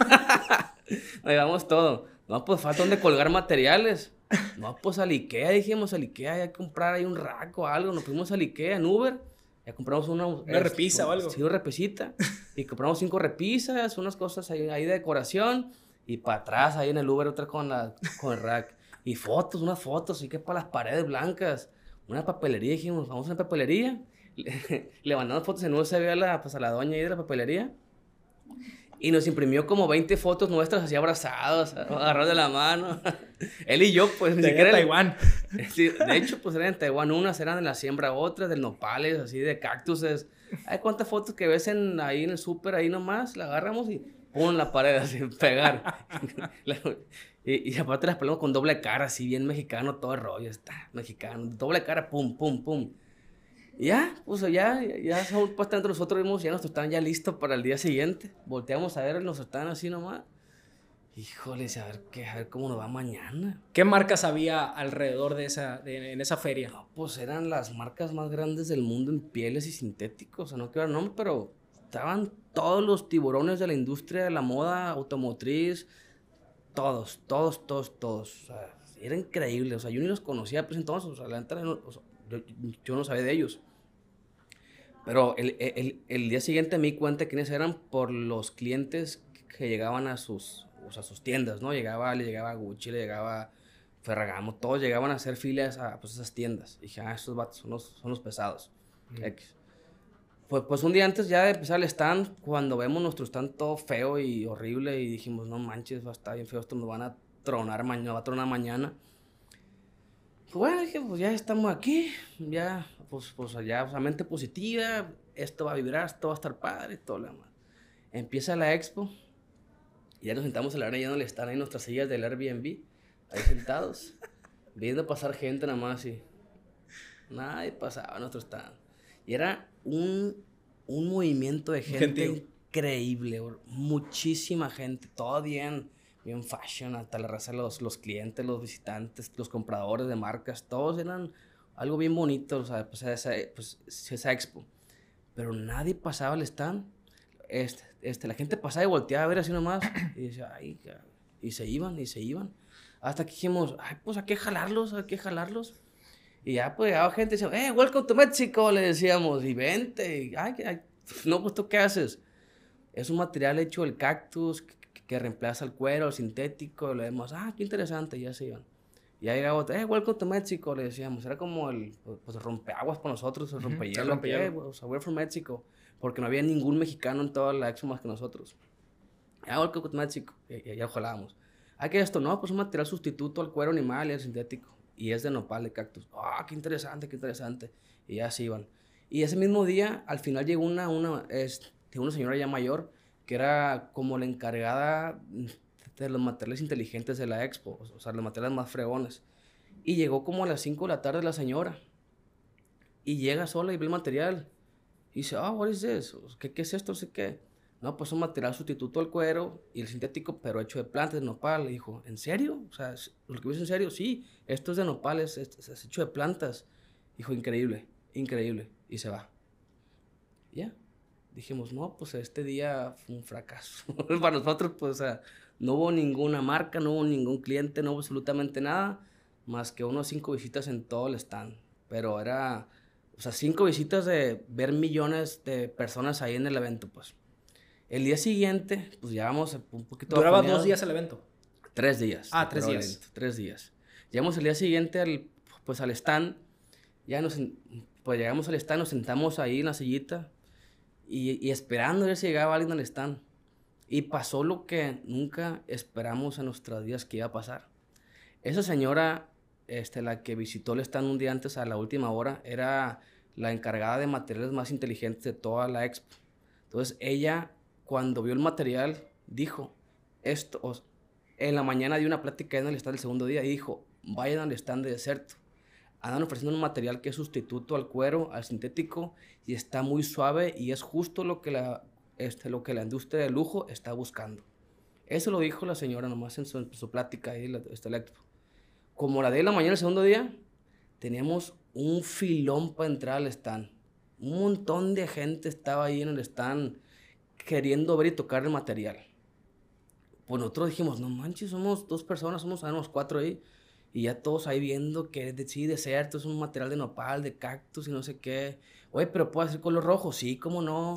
Nos llevamos todo. No, pues falta donde colgar materiales. No, pues al Ikea, dijimos al Ikea, hay que comprar ahí un rack o algo. Nos fuimos al Ikea en Uber. Ya compramos una... Una repisa o algo. Sí, una repisita. y compramos cinco repisas, unas cosas ahí, ahí de decoración. Y para atrás, ahí en el Uber, otra con, la, con el rack. Y fotos, unas fotos, así que para las paredes blancas. Una papelería, dijimos, vamos a una papelería. Le, le mandamos fotos en USB a la, pues, a la doña ahí de la papelería. Y nos imprimió como 20 fotos nuestras así abrazados, agarrados de la mano. Él y yo, pues, ni siquiera. Taiwán. Sí, de hecho, pues eran en Taiwán. Unas eran de la siembra, otras de nopales, así de cactuses. Hay cuántas fotos que ves en, ahí en el súper, ahí nomás, la agarramos y pum, la pared, así, pegar. Y, y, aparte las ponemos con doble cara, así bien mexicano, todo el rollo, está mexicano. Doble cara, pum, pum, pum. Y ya, pues ya, ya son pues tanto nosotros vimos, ya nuestro estaban ya listos para el día siguiente. Volteamos a ver, nos estaban así nomás. Híjole, a ver, qué, a ver cómo nos va mañana. ¿Qué marcas había alrededor de esa, de, en esa feria? No, pues eran las marcas más grandes del mundo en pieles y sintéticos. O sea, no quiero nombre, pero estaban todos los tiburones de la industria de la moda automotriz. Todos, todos, todos, todos. O sea, era increíble. O sea, yo ni los conocía, pues entonces, o sea, la o sea, yo, yo, no sabía de ellos. Pero el, el, el, día siguiente me di cuenta quiénes eran por los clientes que llegaban a sus, o sea, sus tiendas, ¿no? Llegaba, le llegaba Gucci, le llegaba Ferragamo, todos llegaban a hacer filas a pues, esas tiendas. Y dije, ah, estos vatos son los, son los pesados. Pues, pues un día antes ya de empezar el stand, cuando vemos nuestro stand todo feo y horrible, y dijimos, no manches, va a estar bien feo, esto nos van a tronar mañana, va a tronar mañana. Pues bueno, dije, pues ya estamos aquí, ya pues, pues allá, o mente positiva, esto va a vibrar, esto va a estar padre, todo lo demás. Empieza la expo, y ya nos sentamos en la arena, ya no le están ahí nuestras sillas del Airbnb, ahí sentados, viendo pasar gente nada más y nadie pasaba nuestro stand. Y era un, un movimiento de gente increíble, muchísima gente, todo bien, bien fashion, hasta la raza, los, los clientes, los visitantes, los compradores de marcas, todos eran algo bien bonito, o sea, pues esa, pues, esa expo. Pero nadie pasaba al stand. Este, este, la gente pasaba y volteaba a ver así nomás. Y decía, ay, y se iban, y se iban. Hasta que dijimos, ay, pues hay que jalarlos, hay que jalarlos. Y ya, pues, llegaba gente y decía, eh, welcome to Mexico, le decíamos, y vente. Y, ay, ay, no, pues, ¿tú qué haces? Es un material hecho del cactus que, que reemplaza el cuero, el sintético, lo demás. Ah, qué interesante, y ya se iban. Y ya llegaba otro, eh, welcome to Mexico, le decíamos. Era como el, pues, rompeaguas para nosotros, el rompehielo. Uh -huh, o sea, we're from Mexico. Porque no había ningún mexicano en toda la expo más que nosotros. Ya, welcome to Mexico. Y, ya jalábamos. ¿Ah, qué esto? No, pues un material sustituto al cuero animal y al sintético. Y es de nopal, de cactus. Ah, qué interesante, qué interesante. Y ya se iban. Y ese mismo día, al final llegó una, una, este, una señora ya mayor, que era como la encargada de los materiales inteligentes de la expo, o sea, los materiales más fregones. Y llegó como a las 5 de la tarde la señora. Y llega sola y ve el material. Y dice, ah, what is this? ¿Qué, ¿Qué es esto? No sé qué. No, pues un material sustituto al cuero y el sintético, pero hecho de plantas de nopal. Le dijo, ¿en serio? O sea, ¿lo que ves en serio? Sí, esto es de nopal, es, es, hecho de plantas. Dijo, increíble, increíble. Y se va. Ya. Dijimos, no, pues este día fue un fracaso. Para nosotros, pues, o sea, no hubo ninguna marca, no hubo ningún cliente, no hubo absolutamente nada, más que unos cinco visitas en todo el stand. Pero era, o sea, cinco visitas de ver millones de personas ahí en el evento, pues. El día siguiente, pues llevamos un poquito... ¿Duraba dos días el evento? Tres días. Ah, tres días. tres días. Llegamos el día siguiente al, pues al stand, ya nos, pues llegamos al stand, nos sentamos ahí en la sillita y, y esperando a ver si llegaba alguien al stand. Y pasó lo que nunca esperamos en nuestras días que iba a pasar. Esa señora, este, la que visitó el stand un día antes a la última hora, era la encargada de materiales más inteligentes de toda la expo. Entonces ella cuando vio el material, dijo, esto, en la mañana dio una plática en el stand el segundo día y dijo, vayan al stand de deserto. Andan ofreciendo un material que es sustituto al cuero, al sintético, y está muy suave y es justo lo que la, este, lo que la industria de lujo está buscando. Eso lo dijo la señora nomás en su, plática ahí, este electro. Como la de la mañana el segundo día, teníamos un filón para entrar al stand. Un montón de gente estaba ahí en el stand queriendo ver y tocar el material. Pues nosotros dijimos, no manches, somos dos personas, somos unos cuatro ahí. Y ya todos ahí viendo que de, sí, desierto, es un material de nopal, de cactus y no sé qué. Oye, pero puede ser color rojo, sí, cómo no.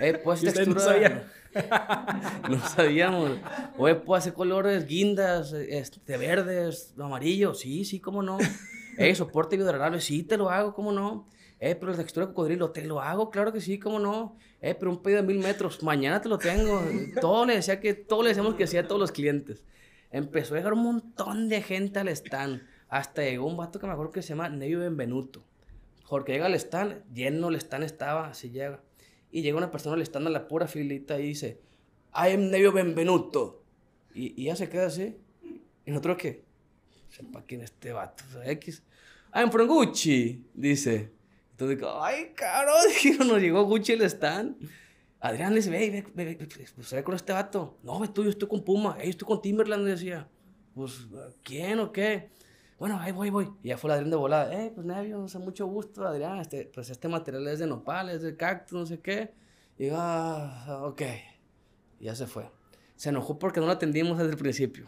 Eh, puede ser textura. No, no sabíamos. Oye, puede ser colores guindas, este, verdes, amarillos, sí, sí, cómo no. Eh, soporte biodegradable, sí, te lo hago, cómo no. Eh, pero la textura de cocodrilo, te lo hago, claro que sí, cómo no. Eh, pero un pedido de mil metros, mañana te lo tengo. todo le decía que, todo le decíamos que hacía a todos los clientes. Empezó a llegar un montón de gente al stand. Hasta llegó un vato que me acuerdo que se llama Nevio Benvenuto. Porque llega al stand, lleno el stand estaba, así llega. Y llega una persona al stand a la pura filita y dice, I am Nevio Benvenuto. Y, ya se queda así. Y nosotros que, sepa quién es este vato, o sea, X. From Gucci, dice. Entonces digo, ay, caro, nos llegó Gucci el stand. Adrián le dice, ve, ve, ve, ve, pues ve con este vato. No, ve tú, yo estoy con Puma, yo estoy con Timberland, decía. Pues, ¿quién o qué? Bueno, ahí voy, voy. Y ya fue el Adrián de volada. Eh, pues Nevio, o sea, mucho gusto, Adrián. Este, pues este material es de nopal, es de cactus, no sé qué. Y digo, ah, ok. Y ya se fue. Se enojó porque no lo atendimos desde el principio.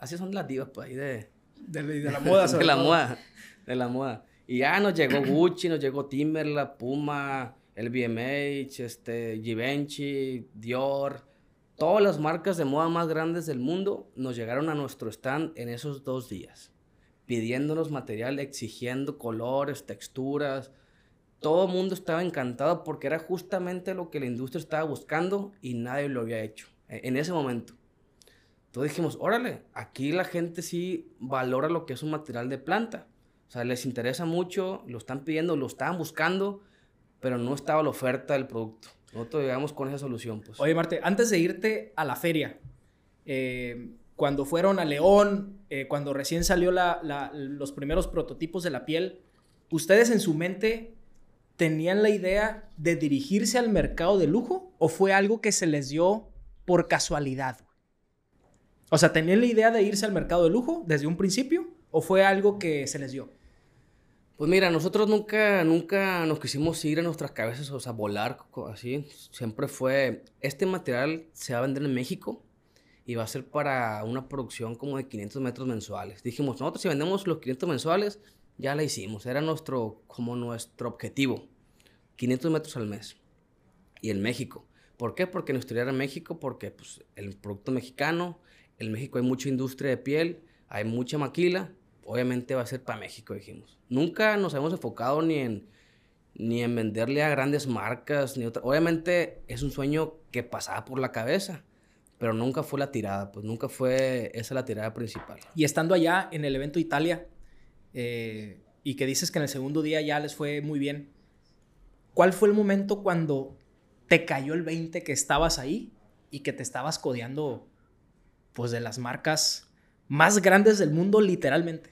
así son las divas, pues, ahí de... De, de la moda, De la moda, de la moda. Y ya nos llegó Gucci, nos llegó Timberland, Puma, el BMH, este, Givenchy, Dior. Todas las marcas de moda más grandes del mundo nos llegaron a nuestro stand en esos dos días, pidiéndonos material, exigiendo colores, texturas. Todo el mundo estaba encantado porque era justamente lo que la industria estaba buscando y nadie lo había hecho e, en ese momento. Entonces dijimos, órale, aquí la gente sí valora lo que es un material de planta. O sea, les interesa mucho, lo están pidiendo, lo estaban buscando, pero no estaba la oferta del producto. Nosotros llegamos con esa solución. Pues. Oye, Marte, antes de irte a la feria, eh, cuando fueron a León, eh, cuando recién salió los primeros prototipos de la piel, ¿ustedes en su mente tenían la idea de dirigirse al mercado de lujo o fue algo que se les dio por casualidad? O sea, ¿tenían la idea de irse al mercado de lujo desde un principio o fue algo que se les dio? Pues mira, nosotros nunca, nunca nos quisimos ir a nuestras cabezas, o sea, volar así. Siempre fue, este material se va a vender en México y va a ser para una producción como de 500 metros mensuales. Dijimos, nosotros si vendemos los 500 mensuales, ya la hicimos. Era nuestro, como nuestro objetivo. 500 metros al mes. Y en México. ¿Por qué? Porque idea era México, porque pues, el producto mexicano, en México hay mucha industria de piel, hay mucha maquila, obviamente va a ser para México, dijimos. Nunca nos hemos enfocado ni en, ni en venderle a grandes marcas, ni otra. Obviamente es un sueño que pasaba por la cabeza, pero nunca fue la tirada, pues nunca fue esa la tirada principal. Y estando allá en el evento Italia, eh, y que dices que en el segundo día ya les fue muy bien, ¿cuál fue el momento cuando te cayó el 20 que estabas ahí y que te estabas codeando, pues, de las marcas más grandes del mundo, literalmente?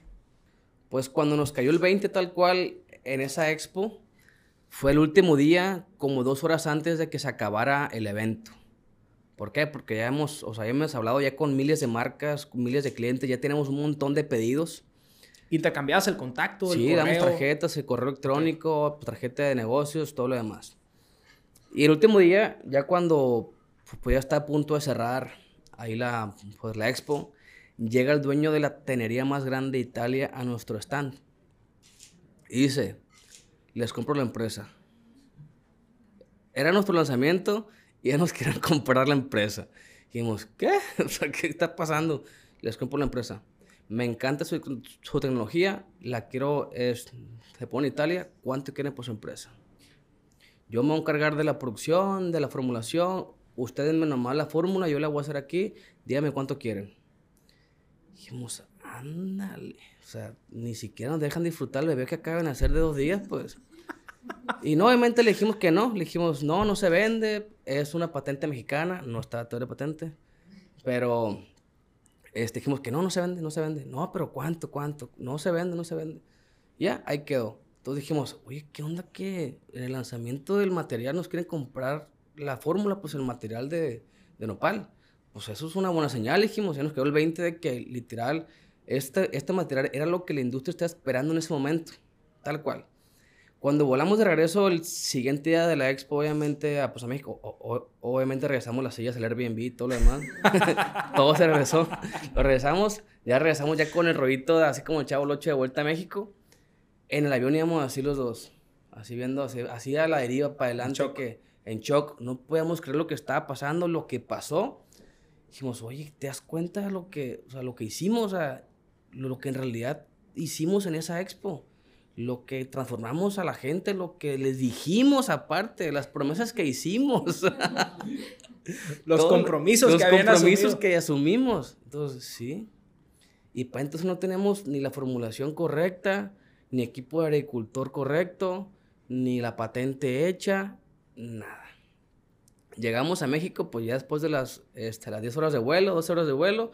Pues cuando nos cayó el 20 tal cual en esa expo, Fue el último día, como dos horas antes de que se acabara el evento. ¿Por qué? Porque ya hemos, o sea, ya hemos hablado ya con miles de marcas, con miles de clientes, ya tenemos un montón de pedidos. Intercambiabas el contacto, el Sí, damos tarjetas, el correo electrónico, tarjeta de negocios, todo lo demás. Y el último día, ya cuando pues, ya está a punto de cerrar ahí la, pues, la expo, llega el dueño de la tenería más grande de Italia a nuestro stand. Y dice, les compro la empresa. Era nuestro lanzamiento y ya nos quieren comprar la empresa. Y dijimos, ¿qué? ¿qué está pasando? Les compro la empresa. Me encanta su, tecnología, la quiero, es, se pone en Italia, ¿cuánto quieren por su empresa? Yo me voy a encargar de la producción, de la formulación, ustedes me nomás la fórmula, yo la voy a hacer aquí, dígame cuánto quieren. Dijimos, ándale, o sea, ni siquiera nos dejan disfrutar el bebé que acaban de hacer de dos días, pues. Y no, obviamente le dijimos que no, le dijimos, no, no se vende, es una patente mexicana, no está todavía patente, pero este, dijimos que no, no se vende, no se vende. No, pero ¿cuánto, cuánto? No se vende, no se vende. Ya, ahí quedó. Entonces dijimos, oye, ¿qué onda que en el lanzamiento del material nos quieren comprar la fórmula, pues el material de, de nopal? Pues eso es una buena señal, dijimos, ya nos quedó el 20 de que literal este, este material era lo que la industria estaba esperando en ese momento, tal cual. Cuando volamos de regreso el siguiente día de la expo, obviamente, a, pues a México, o- o- obviamente regresamos las sillas, el Airbnb y todo lo demás. todo se regresó. Lo regresamos, ya regresamos ya con el rollito, de- así como el chavo Loche de vuelta a México. En el avión íbamos así los dos, así viendo, así, así a la deriva para adelante, shock. que en shock, no podíamos creer lo que estaba pasando, lo que pasó. Dijimos, oye, ¿te das cuenta de lo que, o sea, lo que hicimos, o sea, lo, que en realidad hicimos en esa expo? Lo que transformamos a la gente, lo que les dijimos aparte, las promesas que hicimos. Los Todo- compromisos los que habían compromisos que asumimos. Entonces, sí. Y para entonces no tenemos ni la formulación correcta, ni equipo de agricultor correcto, ni la patente hecha, nada. Llegamos a México, pues ya después de las, este, las 10 horas de vuelo, 12 horas de vuelo,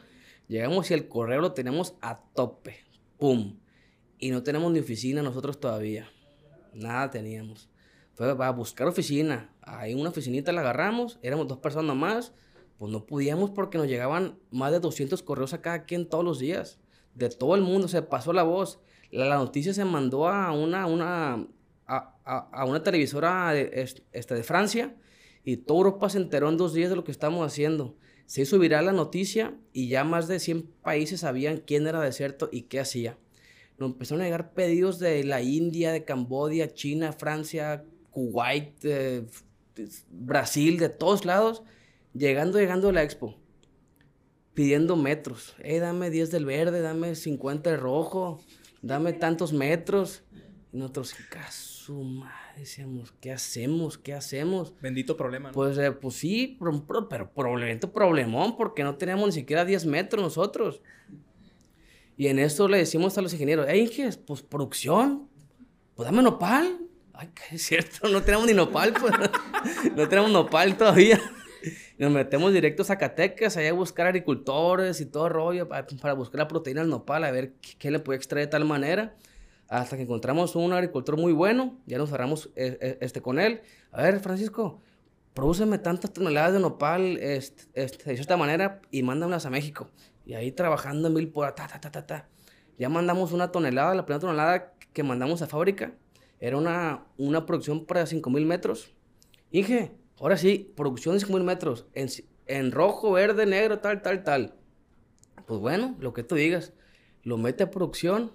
llegamos y el correo lo tenemos a tope. ¡Pum! Y no tenemos ni oficina nosotros todavía. Nada teníamos. Fue a buscar oficina. Ahí una oficinita la agarramos, éramos dos personas más. Pues no podíamos porque nos llegaban más de 200 correos a cada quien todos los días. De todo el mundo, se pasó la voz. La, la noticia se mandó a una, una, a, a- a una televisora de, es- este, de Francia y toda Europa se enteró en dos días de lo que estamos haciendo. Se hizo viral la noticia y ya más de 100 países sabían quién era Desierto y qué hacía. Nos empezaron a llegar pedidos de la India, de Camboya, China, Francia, Kuwait, eh, Brasil, de todos lados, llegando, llegando a la expo, pidiendo metros. Eh, dame 10 del verde, dame 50 del rojo, dame tantos metros. Y nosotros, caso decíamos, ¿qué hacemos? ¿Qué hacemos? Bendito problema, ¿no? Pues, eh, pues sí, pro- pero problemito, problemón, porque no teníamos ni siquiera 10 metros nosotros. Y en esto le decimos a los ingenieros, hey, Inges, pues producción, pues dame nopal. Ay, que es cierto, no tenemos ni nopal, pues. no tenemos nopal todavía. Nos metemos directo a Zacatecas, allá a buscar agricultores y todo rollo para, para buscar la proteína del nopal, a ver qué, qué le puede extraer de tal manera. Hasta que encontramos un agricultor muy bueno, ya nos cerramos eh, eh, este, con él. A ver, Francisco, prodúceme tantas toneladas de nopal este, este, de esta manera y mándamelas a México. Y ahí trabajando en mil por ta, ta, ta, ta, ta. Ya mandamos una tonelada, la primera tonelada que mandamos a fábrica era una, una producción para 5 mil metros. Inge, ahora sí, producción de 5 mil metros, en, en rojo, verde, negro, tal, tal, tal. Pues bueno, lo que tú digas, lo mete a producción,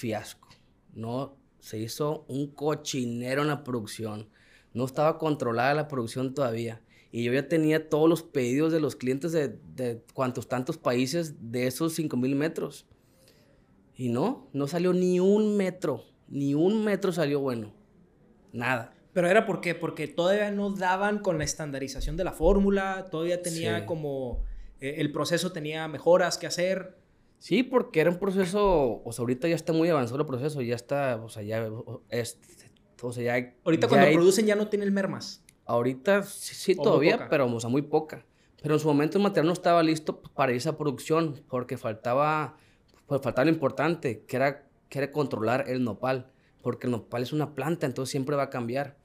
fiasco. No se hizo un cochinero en la producción. No estaba controlada la producción todavía. Y yo ya tenía todos los pedidos de los clientes de, de cuantos tantos países de esos 5 mil metros. Y no, no salió ni un metro. Ni un metro salió bueno. Nada. Pero era por qué? Porque todavía no daban con la estandarización de la fórmula, todavía tenía Sí. como eh, el proceso tenía mejoras que hacer. Sí, porque era un proceso, o sea, ahorita ya está muy avanzado el proceso, ya está, o sea, ya, es, o sea, ya... Ahorita ya cuando hay- producen ya no tienen mermas. Ahorita sí, sí todavía, pero, o sea, muy poca. Pero en su momento el material no estaba listo para irse a producción, porque faltaba, pues faltaba lo importante, que era, que era controlar el nopal. porque el nopal es una planta, entonces siempre va a cambiar.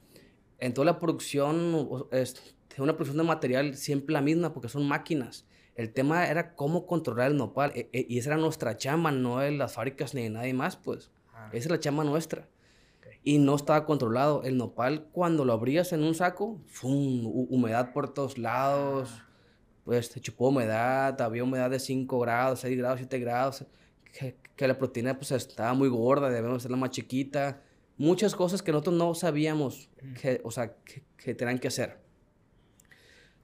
Entonces la producción, es una producción de material siempre la misma, porque son máquinas. El tema era cómo controlar el nopal, e, e, y esa era nuestra chama, no de las fábricas ni de nadie más, pues. Ah. Esa es la chama nuestra. Y no estaba controlado. El nopal, cuando lo abrías en un saco, ¡fum! humedad por todos lados, ah. pues te chupó humedad, había humedad de 5 grados, 6 grados, 7 grados, que, que la proteína pues estaba muy gorda, debemos hacerla más chiquita muchas cosas que nosotros no sabíamos que, o sea, que, tenían que hacer.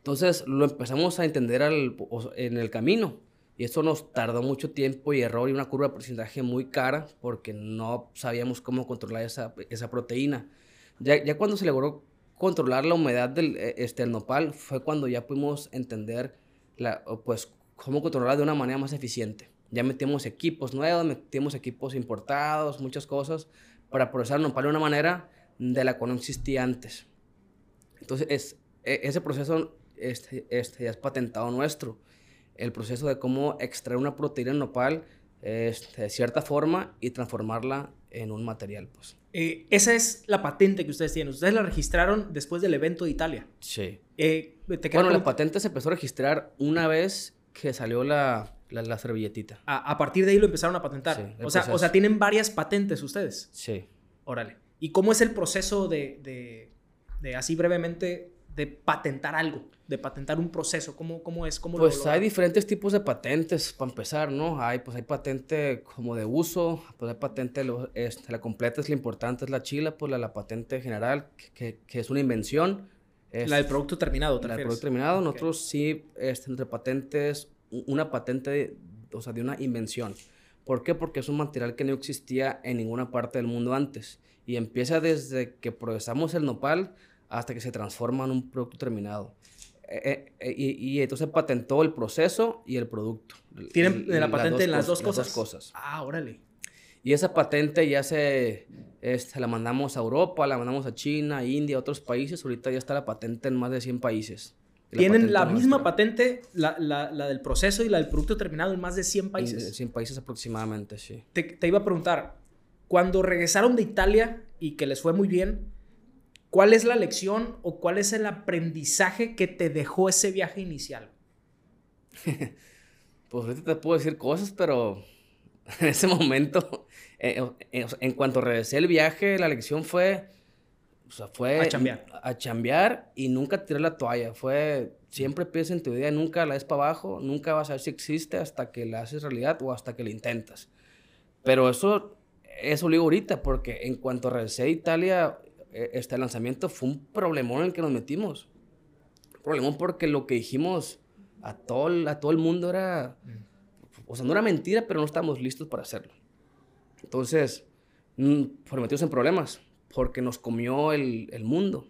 Entonces lo empezamos a entender en el camino. Y eso nos tardó mucho tiempo y error y una curva de porcentaje muy cara porque no sabíamos cómo controlar esa, esa proteína. Ya, ya, cuando se logró controlar la humedad del e, este, el nopal fue cuando ya pudimos entender la, pues, cómo controlarla de una manera más eficiente. Ya metimos equipos nuevos, metimos equipos importados, muchas cosas para procesar el nopal de una manera de la cual no existía antes. Entonces, es, e, ese proceso este, este, ya es patentado nuestro. El proceso de cómo extraer una proteína en nopal este, de cierta forma y transformarla en un material. Pues. Eh, esa es la patente que ustedes tienen. Ustedes la registraron después del evento de Italia. Sí. Eh, bueno, la patente se empezó a registrar una vez que salió la, la, servilletita. A, partir de ahí lo empezaron a patentar. o, sea, o sea, tienen varias patentes ustedes. Sí. Órale. ¿Y cómo es el proceso de, de, así brevemente, de patentar algo? De patentar un proceso. ¿Cómo, cómo es? ¿Cómo pues hay diferentes tipos de patentes, para empezar, ¿no? Hay, pues hay patente como de uso, pues hay patente, este, la completa es la importante, es la chila, pues la, la patente general, que, que, es una invención. la del producto terminado, La del producto terminado. Nosotros sí, este, entre patentes, una patente, o sea, de una invención. ¿Por qué? Porque es un material que no existía en ninguna parte del mundo antes. Y empieza desde que procesamos el nopal hasta que se transforma en un producto terminado. Eh, eh, eh, y, entonces patentó el proceso y el producto. ¿Tienen la patente en las dos cosas? Las dos cosas. Ah, órale. Y esa patente ya se este, la mandamos a Europa, la mandamos a China, India, otros países. Ahorita ya está la patente en más de 100 países. Tienen la misma patente, la, la, la, del proceso y la del producto terminado en más de 100 países. En 100 países aproximadamente, sí. Te, te, iba a preguntar, cuando regresaron de Italia y que les fue muy bien, ¿cuál es la lección o cuál es el aprendizaje que te dejó ese viaje inicial? pues ahorita te puedo decir cosas, pero en ese momento, eh, eh, en cuanto regresé el viaje, la lección fue o sea, fue... A chambear. A chambear y nunca tirar la toalla. Fue... Siempre piensa en tu idea, nunca la des para abajo, nunca vas a ver si existe hasta que la haces realidad o hasta que la intentas. Pero eso, eso lo digo ahorita, porque en cuanto regresé a Italia, este lanzamiento fue un problemón en el que nos metimos. Problemón porque lo que dijimos a todo, a todo el mundo era... O sea, no era mentira, pero no estábamos listos para hacerlo. Entonces, mm, pues metimos en problemas porque nos comió el, el mundo.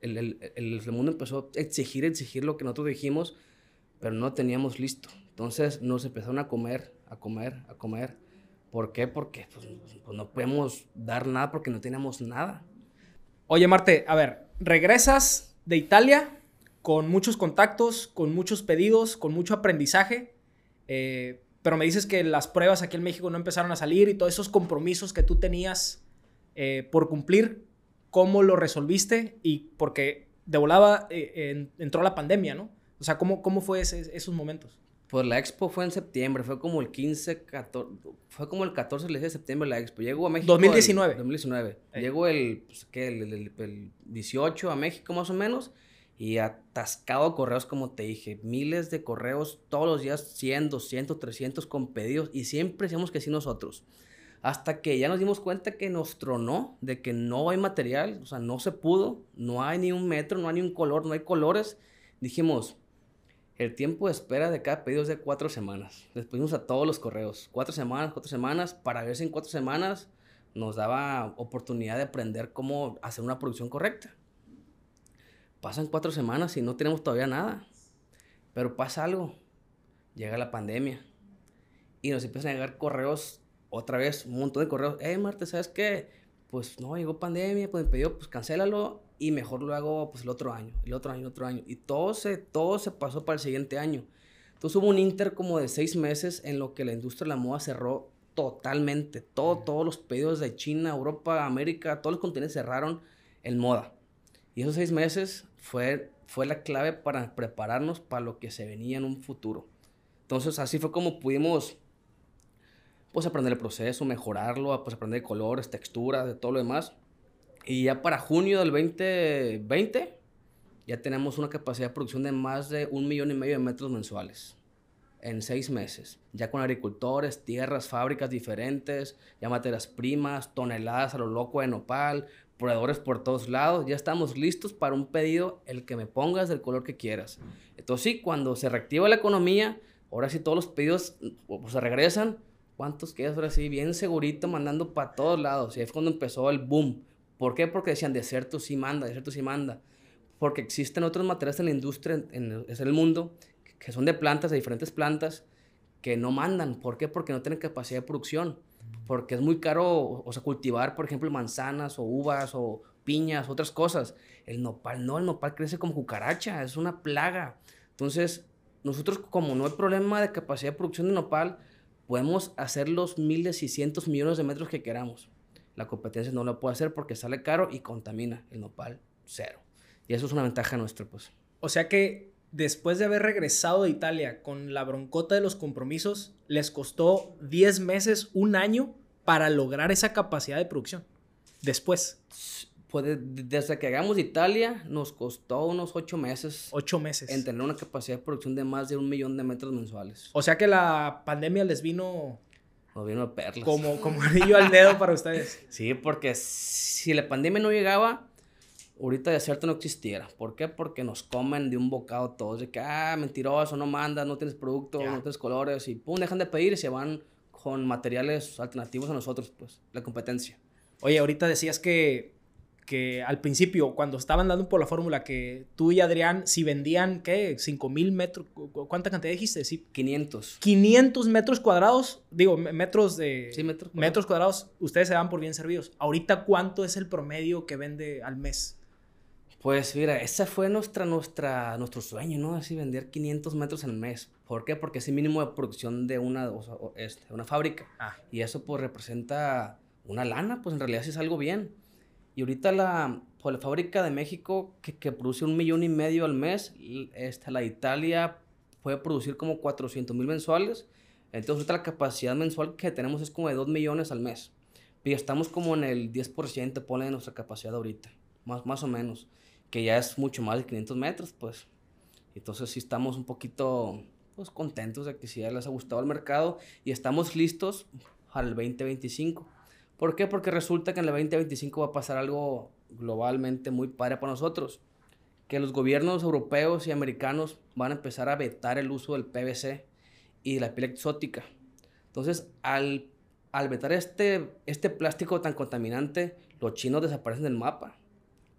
El, el, el, mundo empezó a exigir, exigir lo que nosotros dijimos, pero no teníamos listo. Entonces nos empezaron a comer, a comer, a comer. ¿Por qué? Porque pues, pues no podemos dar nada porque no teníamos nada. Oye, Marte, a ver, regresas de Italia con muchos contactos, con muchos pedidos, con mucho aprendizaje, eh, pero me dices que las pruebas aquí en México no empezaron a salir y todos esos compromisos que tú tenías eh, por cumplir, cómo lo resolviste y porque de volada eh, entró la pandemia, ¿no? O sea, ¿cómo, cómo fue esos momentos? Pues la expo fue en septiembre, fue como el 15, 14, fue como el 14 de septiembre la expo. Llegó a México. 2019. 2019. Llegó el, pues, ¿qué? El, el, 18 a México más o menos y atascado correos, como te dije, miles de correos todos los días, 100, 200, 300 con pedidos y siempre decíamos que sí nosotros hasta que ya nos dimos cuenta que nos tronó, de que no hay material, o sea, no se pudo, no hay ni un metro, no hay ni un color, no hay colores. Dijimos, el tiempo de espera de cada pedido es de cuatro semanas. Les pusimos a todos los correos, cuatro semanas, cuatro semanas, para ver si en cuatro semanas nos daba oportunidad de aprender cómo hacer una producción correcta. Pasan cuatro semanas y no tenemos todavía nada. Pero pasa algo. Llega la pandemia. Y nos empiezan a llegar correos otra vez un montón de correos, eh, Marte, ¿sabes qué? Pues no, llegó pandemia, pues me pues cancélalo y mejor lo hago pues el otro año, el otro año, el otro año. Y todo se, todo se pasó para el siguiente año. Entonces hubo un inter como de seis meses en lo que la industria de la moda cerró totalmente. Todo, todos los pedidos de China, Europa, América, todos los continentes cerraron en moda. Y esos seis meses fue, fue la clave para prepararnos para lo que se venía en un futuro. Entonces así fue como pudimos pues aprender el proceso, mejorarlo, pues aprender colores, texturas, de todo lo demás. Y ya para junio del 2020 ya tenemos una capacidad de producción de más de un millón y medio de metros mensuales en seis meses. Ya con agricultores, tierras, fábricas diferentes, ya materias primas, toneladas a lo loco de nopal, proveedores por todos lados. Ya estamos listos para un pedido, el que me pongas del color que quieras. Entonces sí, cuando se reactiva la economía, ahora sí todos los pedidos pues, se regresan. ¿Cuántos quedas ahora sí? Bien segurito, mandando para todos lados. Y ahí fue cuando empezó el boom. ¿Por qué? Porque decían, desierto sí manda, desierto sí manda. Porque existen otros materiales en la industria, en, el mundo, que son de plantas, de diferentes plantas, que no mandan. ¿Por qué? Porque no tienen capacidad de producción. Porque es muy caro, o sea, cultivar, por ejemplo, manzanas o uvas o piñas, otras cosas. El nopal no, el nopal crece como cucaracha, es una plaga. Entonces, nosotros como no hay problema de capacidad de producción de nopal, podemos hacer los miles y cientos millones de metros que queramos. La competencia no lo puede hacer porque sale caro y contamina. El nopal, cero. Y eso es una ventaja nuestra, pues. O sea que después de haber regresado de Italia con la broncota de los compromisos, les costó 10 meses, un año para lograr esa capacidad de producción. Después. Pues desde que hagamos Italia, nos costó unos 8 meses. 8 meses. En tener una capacidad de producción de más de un millón de metros mensuales. O sea que la pandemia les vino a perlas. Como, como anillo al dedo para ustedes. Sí, porque si la pandemia no llegaba, ahorita de cierto no existiera. ¿Por qué? Porque nos comen de un bocado todos. De que, ah, mentiroso, no mandas, no tienes producto, no tienes colores. Y pum, dejan de pedir y se van con materiales alternativos a nosotros, pues, la competencia. Oye, ahorita decías que que al principio, cuando estaban dando por la fórmula, que tú y Adrián, si vendían, ¿qué? 5 mil metros, ¿cuánta cantidad dijiste? Sí. 500. 500 metros cuadrados, digo, metros de... Sí, metros cuadrados. Metros cuadrados, ustedes se dan por bien servidos. Ahorita, ¿cuánto es el promedio que vende al mes? Pues mira, ese fue nuestra, nuestra, nuestro sueño, ¿no? Así vender 500 metros al mes. ¿Por qué? Porque es el mínimo de producción de una, este, una fábrica. Ah. Y eso pues representa una lana, pues en realidad sí es algo bien. Y ahorita la, pues, la fábrica de México, que, que, produce un millón y medio al mes, esta, la Italia puede producir como 400 mil mensuales. Entonces ahorita la capacidad mensual que tenemos es como de 2 millones al mes. Y estamos como en el 10% pone de nuestra capacidad ahorita, más, más o menos. Que ya es mucho más de 500 metros, pues. Entonces sí estamos un poquito pues, contentos de que sí ya les ha gustado el mercado y estamos listos para el 2025. ¿Por qué? Porque resulta que en el 2025 va a pasar algo globalmente muy padre para nosotros. Que los gobiernos europeos y americanos van a empezar a vetar el uso del PVC y de la piel exótica. Entonces, al, al vetar este, este plástico tan contaminante, los chinos desaparecen del mapa.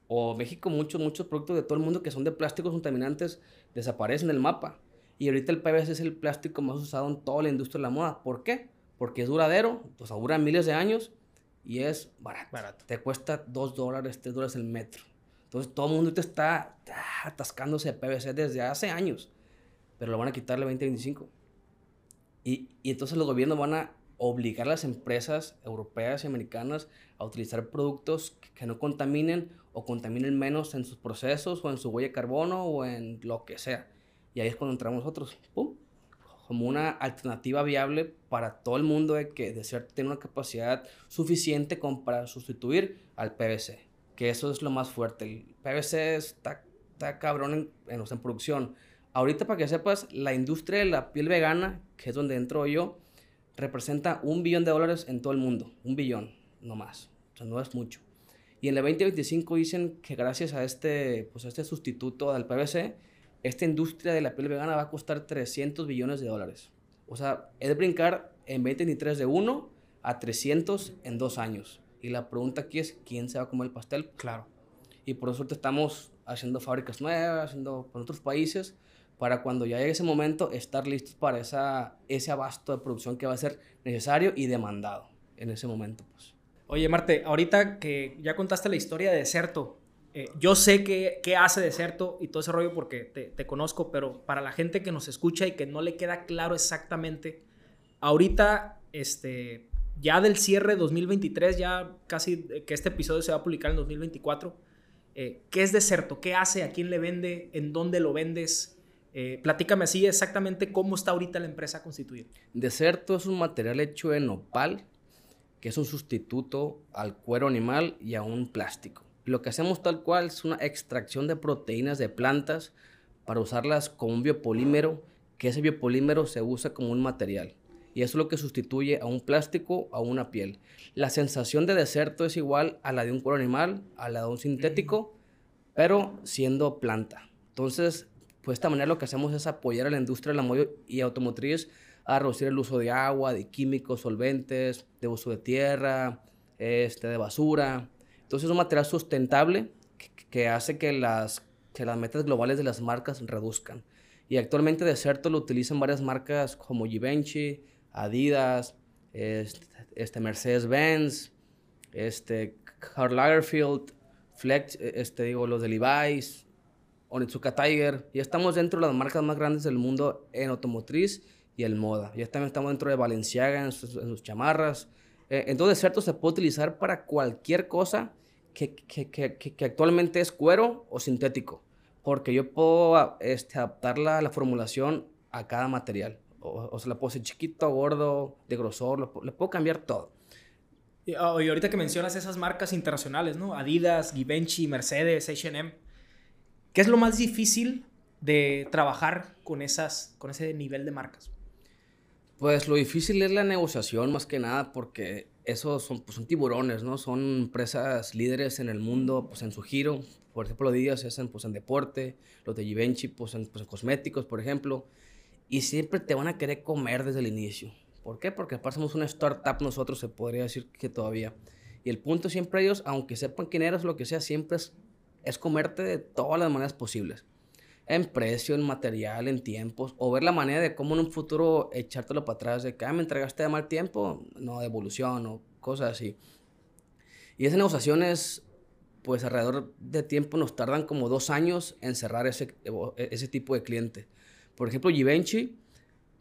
O México, muchos, muchos productos de todo el mundo que son de plásticos contaminantes desaparecen del mapa. Y ahorita el PVC es el plástico más usado en toda la industria de la moda. ¿Por qué? Porque es duradero, pues dura miles de años y es barato. Te cuesta 2 dólares, 3 dólares el metro. Entonces todo el mundo te está atascándose de PVC desde hace años, pero lo van a quitarle 2025. Y, y entonces los gobiernos van a obligar a las empresas europeas y americanas a utilizar productos que, no contaminen o contaminen menos en sus procesos o en su huella de carbono o en lo que sea. Y ahí es cuando entramos nosotros. ¡Pum! Como una alternativa viable para todo el mundo de que de cierto tiene una capacidad suficiente como para sustituir al PVC, que eso es lo más fuerte. El PVC está, está cabrón en, en, producción. Ahorita para que sepas, la industria de la piel vegana, que es donde entro yo, representa un billón de dólares en todo el mundo, un billón, no más, o sea, no es mucho. Y en el 2025 dicen que gracias a este, pues a este sustituto del PVC, esta industria de la piel vegana va a costar 300 billones de dólares. O sea, es brincar en 2023 de 1 a 300 en dos años. Y la pregunta aquí es, ¿quién se va a comer el pastel? Claro. Y por eso estamos haciendo fábricas nuevas, haciendo con otros países, para cuando ya llegue ese momento estar listos para esa, ese abasto de producción que va a ser necesario y demandado en ese momento. Pues. Oye, Marte, ahorita que ya contaste la historia de Deserto, eh, yo sé qué hace Deserto y todo ese rollo porque te, conozco, pero para la gente que nos escucha y que no le queda claro exactamente, ahorita este, ya del cierre 2023, ya casi que este episodio se va a publicar en 2024, eh, ¿qué es Deserto? ¿Qué hace? ¿A quién le vende? ¿En dónde lo vendes? Eh, platícame así exactamente cómo está ahorita la empresa constituida. Deserto es un material hecho en opal, que es un sustituto al cuero animal y a un plástico. Lo que hacemos tal cual es una extracción de proteínas de plantas para usarlas como un biopolímero, que ese biopolímero se usa como un material y eso es lo que sustituye a un plástico a una piel. La sensación de deserto es igual a la de un cuero animal, a la de un sintético, pero siendo planta. Entonces, pues de esta manera lo que hacemos es apoyar a la industria de la moda y automotriz a reducir el uso de agua, de químicos, solventes, de uso de tierra, este, de basura. Entonces es un material sustentable que, hace que las, que las metas globales de las marcas reduzcan. Y actualmente Deserto lo utilizan varias marcas como Givenchy, Adidas, este, Mercedes-Benz, este, Karl Lagerfeld, Flex, este, digo, los de Levi's, Onitsuka Tiger. Ya estamos dentro de las marcas más grandes del mundo en automotriz y en moda. Ya también estamos dentro de Balenciaga en sus, chamarras. Eh, entonces, cierto, se puede utilizar para cualquier cosa que, actualmente es cuero o sintético. Porque yo puedo este, adaptar la, la formulación a cada material o, se la puedo hacer chiquito, gordo, de grosor, le puedo cambiar todo. Ah, y, ahorita que mencionas esas marcas internacionales. Adidas, Givenchy, Mercedes, H&M. ¿Qué es lo más difícil de trabajar con, esas, con ese nivel de marcas? Pues lo difícil es la negociación más que nada porque esos son, pues, son tiburones, ¿no? Son empresas líderes en el mundo, pues en su giro. Por ejemplo, Adidas se hacen pues en deporte, los de Givenchy pues en, pues, en cosméticos, por ejemplo y siempre te van a querer comer desde el inicio. ¿Por qué? Porque pasamos una startup nosotros, se podría decir que todavía. Y el punto siempre ellos, aunque sepan quién eres, lo que sea, siempre es, es comerte de todas las maneras posibles. En precio, en material, en tiempos, o ver la manera de cómo en un futuro echártelo para atrás, de que, ah, me entregaste de mal tiempo, no, de evolución o cosas así. Y esas negociaciones, pues alrededor de tiempo nos tardan como dos años en cerrar ese, ese tipo de cliente. Por ejemplo, Givenchy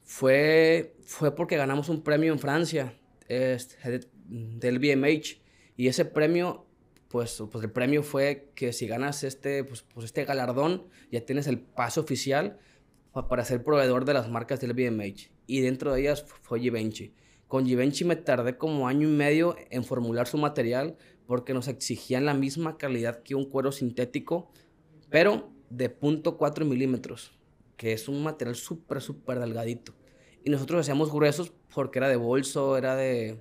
fue, fue porque ganamos un premio en Francia este, del BMH. Y ese premio, pues, pues el premio fue que si ganas este, pues, pues este galardón, ya tienes el paso oficial para ser proveedor de las marcas del BMH. Y dentro de ellas fue Givenchy. Con Givenchy me tardé como año y medio en formular su material porque nos exigían la misma calidad que un cuero sintético, pero de 0.4 milímetros que es un material súper, súper delgadito. Y nosotros hacíamos gruesos porque era de bolso, era de,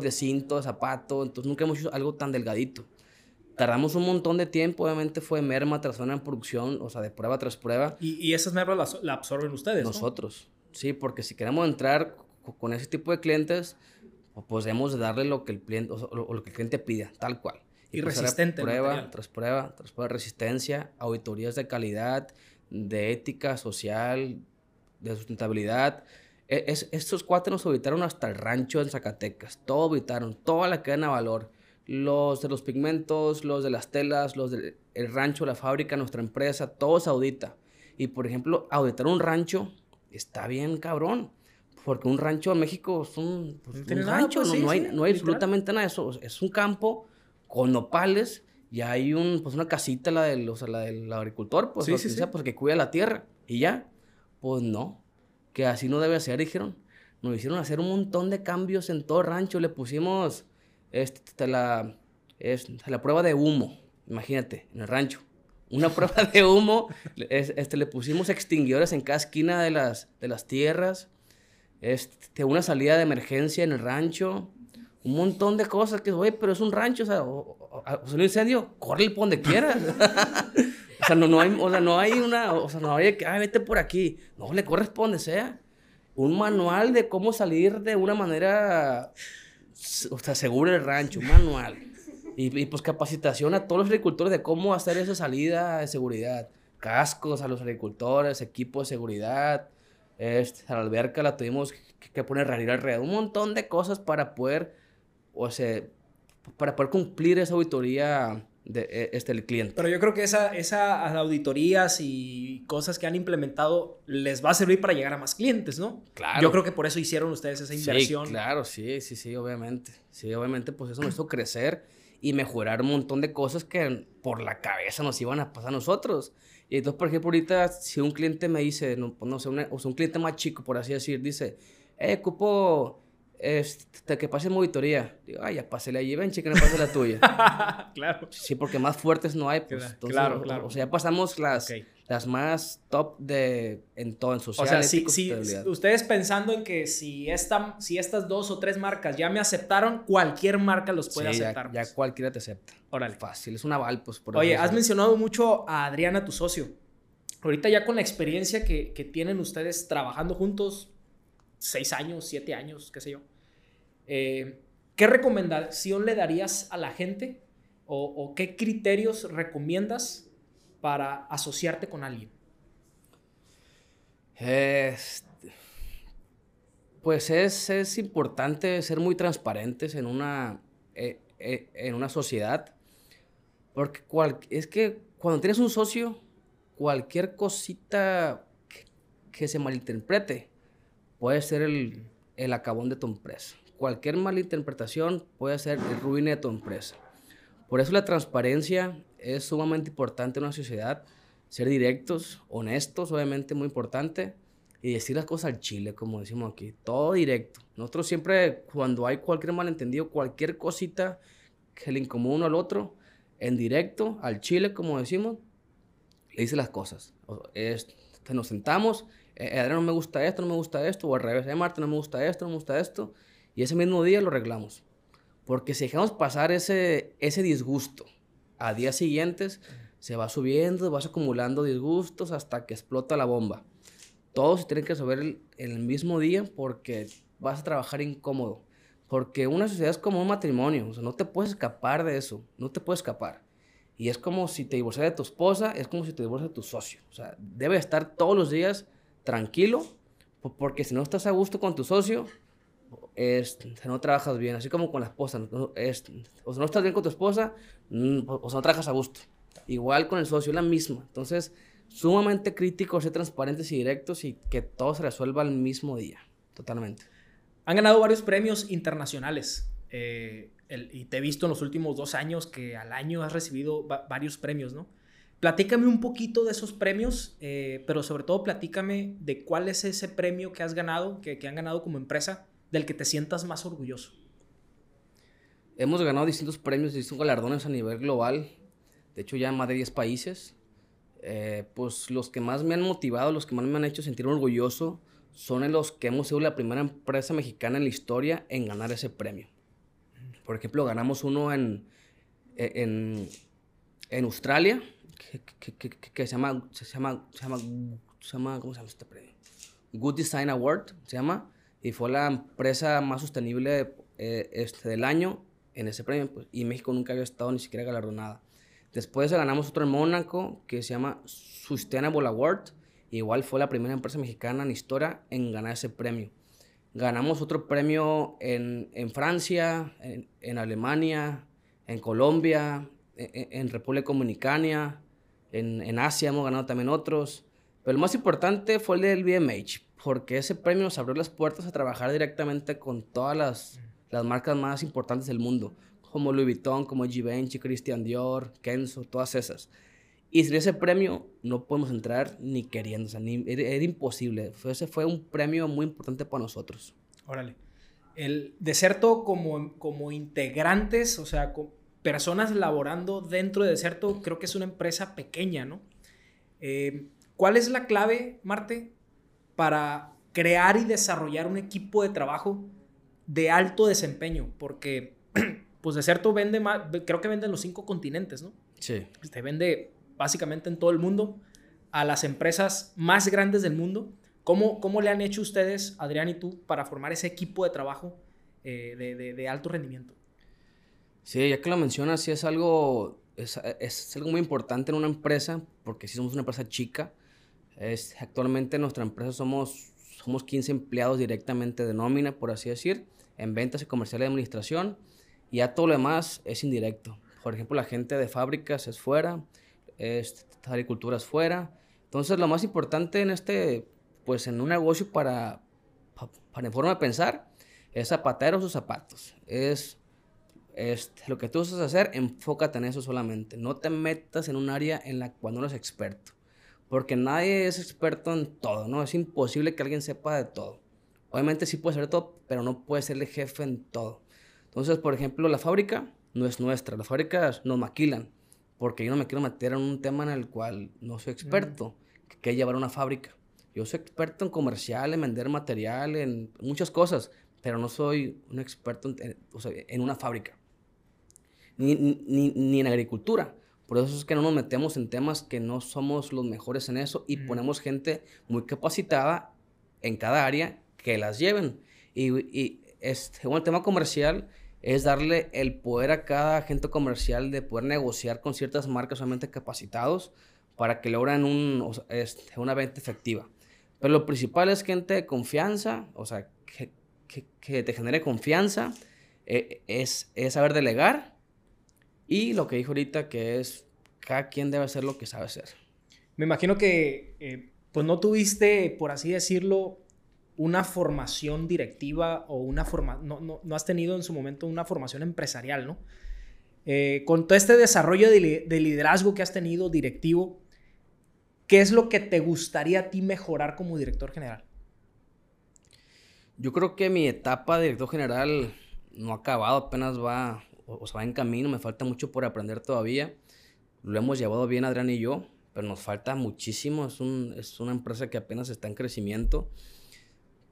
pues, de cinto, de zapato, entonces nunca hemos hecho algo tan delgadito. Tardamos un montón de tiempo, obviamente fue merma tras una en producción, o sea, de prueba tras prueba. ¿Y, y esas mermas las la absorben ustedes? Nosotros, sí, porque si queremos entrar con ese tipo de clientes, pues debemos darle lo que el cliente, o lo, que el cliente pida, tal cual. Y, pues, resistente. Prueba tras prueba, tras prueba, resistencia, auditorías de calidad, de ética social, de sustentabilidad. E, es, estos cuatro nos habitaron hasta el rancho en Zacatecas. Todo habitaron, toda la cadena de valor. Los de los pigmentos, los de las telas, los del rancho, la fábrica, nuestra empresa, todo se audita. Y por ejemplo, auditar un rancho está bien cabrón. Porque un rancho en México es un, pues, rancho, pues, no, hay, no hay absolutamente nada de eso. Es un campo con nopales y hay un, pues una casita, la del, o sea, la del agricultor, pues, sí, sí, pues que cuida la tierra. Y ya, pues no, que así no debe ser, dijeron. Nos hicieron hacer un montón de cambios en todo el rancho. Le pusimos este, la, la prueba de humo, imagínate, en el rancho. Una prueba de humo, este, le pusimos extinguidores en cada esquina de las, de las tierras. Este, una salida de emergencia en el rancho un montón de cosas que, oye, pero es un rancho, o sea, o, un incendio, corre por donde quieras. o sea, no, no hay, o sea, no hay una, o sea, no hay que, ay, vete por aquí. No, le corresponde, sea. Un manual de cómo salir de una manera, o sea, segura el rancho, un manual. Y, pues capacitación a todos los agricultores de cómo hacer esa salida de seguridad. Cascos a los agricultores, equipos de seguridad. Este, a la alberca la tuvimos que, que poner realidad alrededor. Un montón de cosas para poder o sea, para poder cumplir esa auditoría de eh, este, el cliente. Pero yo creo que esa, esas auditorías y cosas que han implementado les va a servir para llegar a más clientes, ¿no? Claro. Yo creo que por eso hicieron ustedes esa inversión. Sí, claro, sí, sí, sí, obviamente. Sí, obviamente, pues eso nos hizo crecer y mejorar un montón de cosas que por la cabeza nos iban a pasar a nosotros. Y entonces, por ejemplo, ahorita, si un cliente me dice, no, pues, no sé, o sea, un cliente más chico, por así decir, dice, eh, cupo este, que pase auditoría. Digo, ay, ya pásale allí, ven, que no pase la tuya. claro. Sí, porque más fuertes no hay. Pues, claro, claro. O, sea, ya pasamos las, las más top de, en todo, en social. O sea, si, si, ustedes pensando en que si, esta, si estas dos o tres marcas ya me aceptaron, cualquier marca los puede aceptar. Ya, ya, cualquiera te acepta. Órale. Fácil, es un aval, pues. Por Oye, has mencionado mucho a Adriana, tu socio. Ahorita ya con la experiencia que, que tienen ustedes trabajando juntos, seis años, siete años, qué sé yo. Eh, ¿Qué recomendación le darías a la gente o, qué criterios recomiendas para asociarte con alguien? pues es, es, importante ser muy transparentes en una, eh, eh, en una sociedad, porque es que cuando tienes un socio, cualquier cosita que se malinterprete, puede ser el, el acabón de tu empresa. Cualquier malinterpretación puede ser el ruine de tu empresa. Por eso la transparencia es sumamente importante en una sociedad. Ser directos, honestos, obviamente muy importante. Y decir las cosas al chile, como decimos aquí. Todo directo. Nosotros siempre, cuando hay cualquier malentendido, cualquier cosita que le incomoda uno al otro, en directo, al chile, como decimos, le dice las cosas. Es, nos sentamos eh, Adrián no me gusta esto, no me gusta esto, o al revés, eh, Marta no me gusta esto, no me gusta esto, y ese mismo día lo arreglamos. Porque si dejamos pasar ese, ese disgusto a días siguientes, se va subiendo, vas acumulando disgustos hasta que explota la bomba. Todos se tienen que resolver el, el mismo día porque vas a trabajar incómodo. Porque una sociedad es como un matrimonio, o sea, no te puedes escapar de eso, no te puedes escapar. Y es como si te divorcias de tu esposa, es como si te divorcias de tu socio. O sea, debe estar todos los días tranquilo, porque si no estás a gusto con tu socio, es, no trabajas bien, así como con la esposa, es, o sea, no estás bien con tu esposa, mm, o sea, no trabajas a gusto. Igual con el socio, la misma. Entonces, sumamente crítico, ser transparentes y directos y que todo se resuelva al mismo día, totalmente. Han ganado varios premios internacionales eh, y te he visto en los últimos dos años que al año has recibido varios premios, ¿no? Platícame un poquito de esos premios, eh, pero sobre todo platícame de cuál es ese premio que has ganado, que, han ganado como empresa, del que te sientas más orgulloso. Hemos ganado distintos premios, distintos galardones a nivel global, de hecho ya en más de 10 países. Eh, pues los que más me han motivado, los que más me han hecho sentir orgulloso, son los que hemos sido la primera empresa mexicana en la historia en ganar ese premio. Por ejemplo, ganamos uno en, en, en Australia, que, se, llama, se, llama, se, llama, se llama, ¿cómo se llama este premio? Good Design Award, se llama, y fue la empresa más sostenible eh, este, del año en ese premio, pues, y México nunca había estado ni siquiera galardonada. Después ganamos otro en Mónaco que se llama Sustainable Award, igual fue la primera empresa mexicana en historia en ganar ese premio. Ganamos otro premio en, en Francia, en, en, Alemania, en Colombia, en, en República Dominicana, en, Asia hemos ganado también otros. Pero el más importante fue el del BMH, porque ese premio nos abrió las puertas a trabajar directamente con todas las, las marcas más importantes del mundo, como Louis Vuitton, como Givenchy, Christian Dior, Kenzo, todas esas. Y sin ese premio no podemos entrar ni queriendo, o sea, era, imposible. Ese fue un premio muy importante para nosotros. Órale. El Deserto como, como integrantes, o sea, personas laborando dentro de Deserto, creo que es una empresa pequeña, ¿no? Eh, ¿Cuál es la clave, Marte, para crear y desarrollar un equipo de trabajo de alto desempeño? Porque, pues Deserto vende más, creo que vende en los cinco continentes, ¿no? Sí. Este, vende básicamente en todo el mundo a las empresas más grandes del mundo. ¿Cómo, cómo le han hecho ustedes, Adrián y tú, para formar ese equipo de trabajo eh, de alto rendimiento? Sí, ya que lo mencionas, sí es algo, es, algo muy importante en una empresa, porque si somos una empresa chica. Es, actualmente en nuestra empresa somos, somos 15 empleados directamente de nómina, por así decir, en ventas y comercial y administración, y ya todo lo demás es indirecto. por ejemplo, la gente de fábricas es fuera, es, agricultura es fuera. Entonces, lo más importante en este, pues en un negocio para, para en forma de pensar, es zapateros o zapatos. Es, es lo que tú a hacer, enfócate en eso solamente. No te metas en un área en la cual no eres experto. Porque nadie es experto en todo, ¿no? Es imposible que alguien sepa de todo. Obviamente sí puede ser todo, pero no puede ser el jefe en todo. Entonces, por ejemplo, la fábrica no es nuestra. Las fábricas nos maquilan. Porque yo no me quiero meter en un tema en el cual no soy experto. Mm. Que es llevar una fábrica. Yo soy experto en comercial, en vender material, en muchas cosas. Pero no soy un experto en, en una fábrica. Ni, ni, ni en agricultura. Por eso es que no nos metemos en temas que no somos los mejores en eso y ponemos gente muy capacitada en cada área que las lleven. Y, y este, el tema comercial es darle el poder a cada agente comercial de poder negociar con ciertas marcas solamente capacitados para que logren un, este, una venta efectiva. Pero lo principal es gente de confianza, o sea, que, que, te genere confianza, eh, es, es saber delegar y lo que dijo ahorita, que es cada quien debe hacer lo que sabe hacer. Me imagino que, eh, pues no tuviste, por así decirlo, una formación directiva o una forma, no, no, no, has tenido en su momento una formación empresarial, ¿no? Eh, con todo este desarrollo de, de, liderazgo que has tenido directivo, ¿qué es lo que te gustaría a ti mejorar como director general? Yo creo que mi etapa de director general no ha acabado, apenas va o, sea, va en camino, me falta mucho por aprender todavía. Lo hemos llevado bien Adrián y yo, pero nos falta muchísimo. Es, un, es una empresa que apenas está en crecimiento.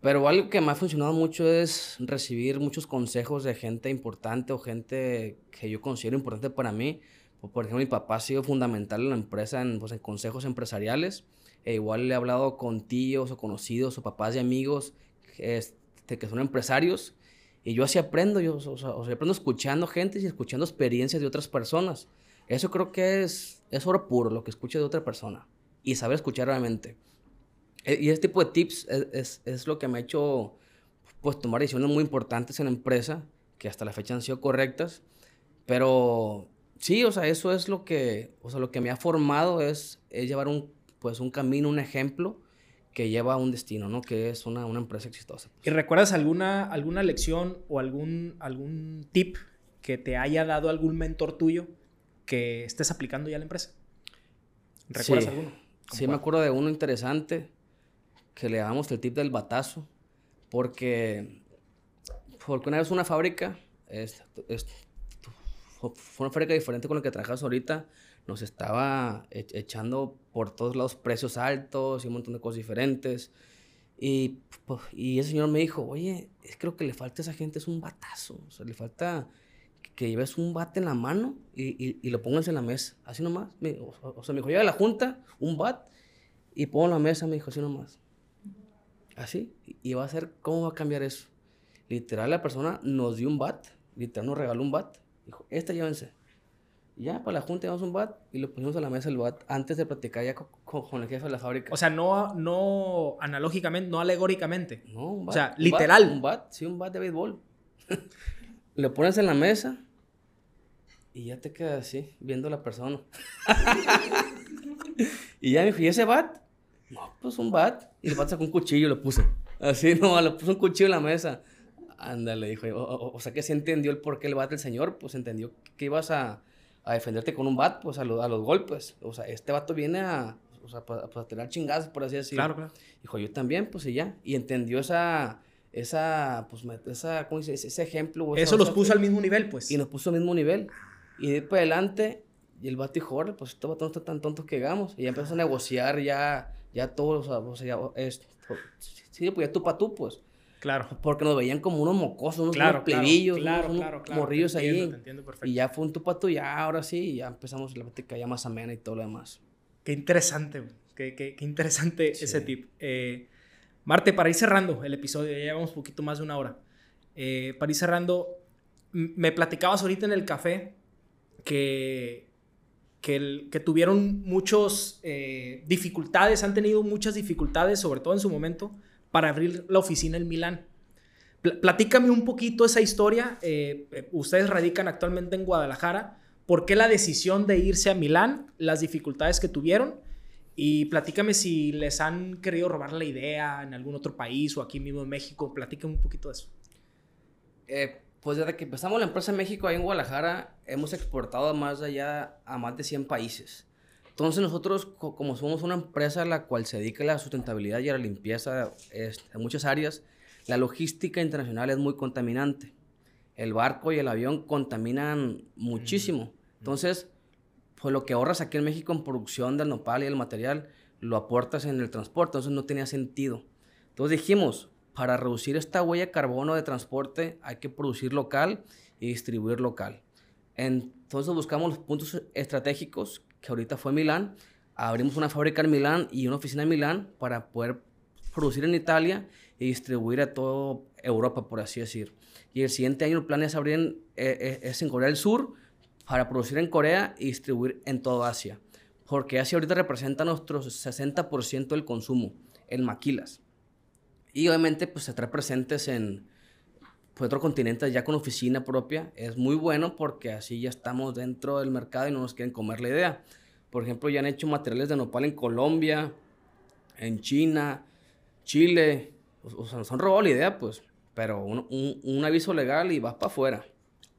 Pero algo que me ha funcionado mucho es recibir muchos consejos de gente importante o gente que yo considero importante para mí. Por ejemplo, mi papá ha sido fundamental en la empresa, en, pues, consejos empresariales. E igual le he hablado con tíos o conocidos o papás y amigos este, que son empresarios y yo así aprendo, yo o sea, aprendo escuchando gente y escuchando experiencias de otras personas. Eso creo que es, es oro puro, lo que escucho de otra persona. Y saber escuchar realmente. E, y este tipo de tips es, es, es, lo que me ha hecho pues, tomar decisiones muy importantes en la empresa, que hasta la fecha han sido correctas. Pero sí, o sea, eso es lo que, o sea, lo que me ha formado es, es llevar un, pues, un camino, un ejemplo que lleva a un destino, ¿no? Que es una, una empresa exitosa. ¿Y recuerdas alguna, alguna lección o algún, algún tip que te haya dado algún mentor tuyo que estés aplicando ya en la empresa? ¿Recuerdas alguno? Sí, me acuerdo de uno interesante que le damos el tip del batazo, porque, porque una vez una fábrica, es, fue una fábrica diferente con la que trabajas ahorita, nos estaba e-, echando por todos lados precios altos y un montón de cosas diferentes. Y, y ese señor me dijo, oye, es lo que le falta a esa gente es un batazo. O sea, le falta que lleves un bate en la mano y, y, lo pongas en la mesa. Así nomás. o, sea, me dijo, llega a la junta, un bat, y pongo en la mesa, me dijo, así nomás. Así. Y va a ser, ¿cómo va a cambiar eso? Literal, la persona nos dio un bat, literal nos regaló un bat. Dijo, esta llévense ya, para la junta llevamos un bat y lo pusimos a la mesa el bat antes de platicar ya con, el jefe de la fábrica. O sea, no, no analógicamente, no alegóricamente. No, un bat. O sea, literal. un bat, sí, un bat de béisbol. lo pones en la mesa y ya te quedas así, viendo a la persona. y ya me fui, ¿ese bat? No, pues un bat. Y el bat sacó un cuchillo y lo puso. Así, no, le puso un cuchillo en la mesa. Ándale, dijo. O, sea que se entendió el por qué el bat del señor, pues entendió que ibas a a defenderte con un bat, pues a, a los golpes. O sea, este vato viene a, o sea, para, para chingazos, por así decirlo. Claro, claro. Dijo, yo también, pues y ya. Y entendió esa, esa, pues, esa, ¿cómo dice? Ese ejemplo. Eso los puso al mismo nivel, pues. Y nos puso al mismo nivel. Y de para adelante, y el vato dijo, pues este vato no está tan tonto que hagamos. Y ya empezó a negociar ya, ya todos, o sea, ya, esto. Sí, pues ya tú para tú, pues. Claro. Porque nos veían como unos mocosos, unos, claro, plebillos, claro, unos, morrillos ahí. y ya fue un tupato, ya ahora sí, ya empezamos la plática ya más amena y todo lo demás. Qué interesante, qué, qué, qué interesante ese tip. Eh, Marte, para ir cerrando el episodio, ya llevamos un poquito más de una hora. Eh, para ir cerrando, me platicabas ahorita en el café que, que, el, que tuvieron muchas eh, dificultades, han tenido muchas dificultades, sobre todo en su momento, para abrir la oficina en Milán. platícame un poquito esa historia. Eh, eh, ustedes radican actualmente en Guadalajara, ¿Por qué la decisión de irse a Milán? Las dificultades que tuvieron. Y platícame si les han querido robar la idea en algún otro país o aquí mismo en México. Platícame un poquito de eso. Eh, pues desde que empezamos la empresa en México, ahí en Guadalajara, hemos exportado más allá a más de 100 países. Entonces nosotros, como somos una empresa a la cual se dedica a la sustentabilidad y a la limpieza en muchas áreas, la logística internacional es muy contaminante. El barco y el avión contaminan muchísimo. Entonces, pues lo que ahorras aquí en México en producción del nopal y el material, lo aportas en el transporte. Entonces no tenía sentido. Entonces dijimos, para reducir esta huella de carbono de transporte hay que producir local y distribuir local. Entonces buscamos los puntos estratégicos, que ahorita fue Milán. Abrimos una fábrica en Milán y una oficina en Milán para poder producir en Italia y distribuir a toda Europa, por así decir. Y el siguiente año el plan es abrir en, eh, eh, es en Corea del Sur para producir en Corea y distribuir en toda Asia. Porque Asia ahorita representa nuestro 60% del consumo en maquilas. Y obviamente pues estar presentes en pues, otros continentes ya con oficina propia es muy bueno porque así ya estamos dentro del mercado y no nos quieren comer la idea. Por ejemplo, ya han hecho materiales de nopal en Colombia, en China, Chile. O, sea, nos han robado la idea, pues. Pero un, un aviso legal y vas para afuera.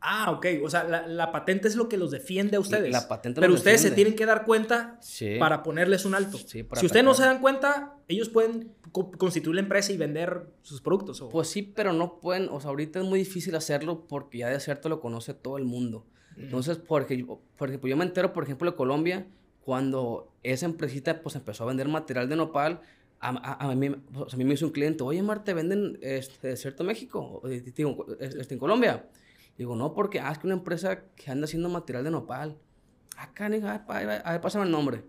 Ah, ok. O sea, la, patente es lo que los defiende a ustedes. La patente Pero ustedes se tienen que dar cuenta para ponerles un alto. si ustedes no se dan cuenta, ellos pueden constituir la empresa y vender sus productos. Pues sí, pero no pueden. O sea, ahorita es muy difícil hacerlo porque ya de cierto lo conoce todo el mundo. Entonces, porque, por ejemplo, yo me entero, por ejemplo, de Colombia, cuando esa empresita pues empezó a vender material de nopal, a, mí, a mí me hizo un cliente, oye, Marte, ¿venden este, Desierto México? Este, en Colombia. Digo, no, porque, ah, es que una empresa que anda haciendo material de nopal. Acá, ah, a ver, pásame el nombre.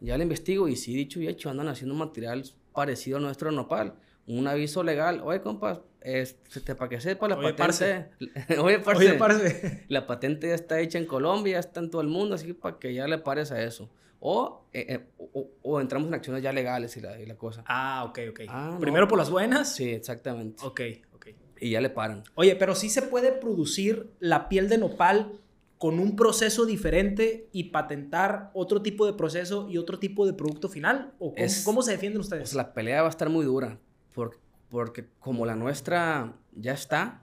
Ya le investigo y sí, dicho y hecho, andan haciendo material parecido a nuestro nopal. Un aviso legal. Oye, compas, este, para que sepa la patente. Oye, parce. Oye, La patente ya está hecha en Colombia, ya está en todo el mundo, así que para que ya le pares a eso. O, eh, eh, o, entramos en acciones ya legales y la, y la cosa. Ah, ok, ok. Ah, Primero por las buenas. Sí, exactamente. Ok, y ya le paran. Oye, pero sí se puede producir la piel de nopal con un proceso diferente y patentar otro tipo de proceso y otro tipo de producto final? ¿O cómo, se defienden ustedes? Pues la pelea va a estar muy dura, porque como la nuestra ya está,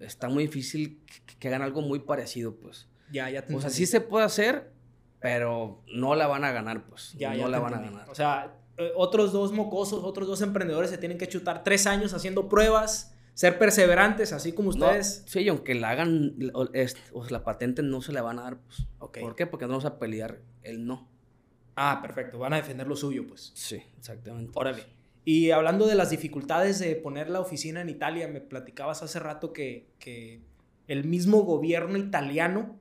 está muy difícil que, hagan algo muy parecido, pues. Ya, ya te O sea, sí se puede hacer, pero no la van a ganar, pues. Ya, no la van a ganar. O sea, eh, otros dos mocosos, otros dos emprendedores se tienen que chutar tres años haciendo pruebas ser perseverantes, así como ustedes. sí, y aunque la hagan, o, la patente no se la van a dar, pues. ¿Por qué? Porque no vamos a pelear el no. Ah, perfecto. Van a defender lo suyo, pues. Sí, exactamente. Órale. Y hablando de las dificultades de poner la oficina en Italia, me platicabas hace rato que, que el mismo gobierno italiano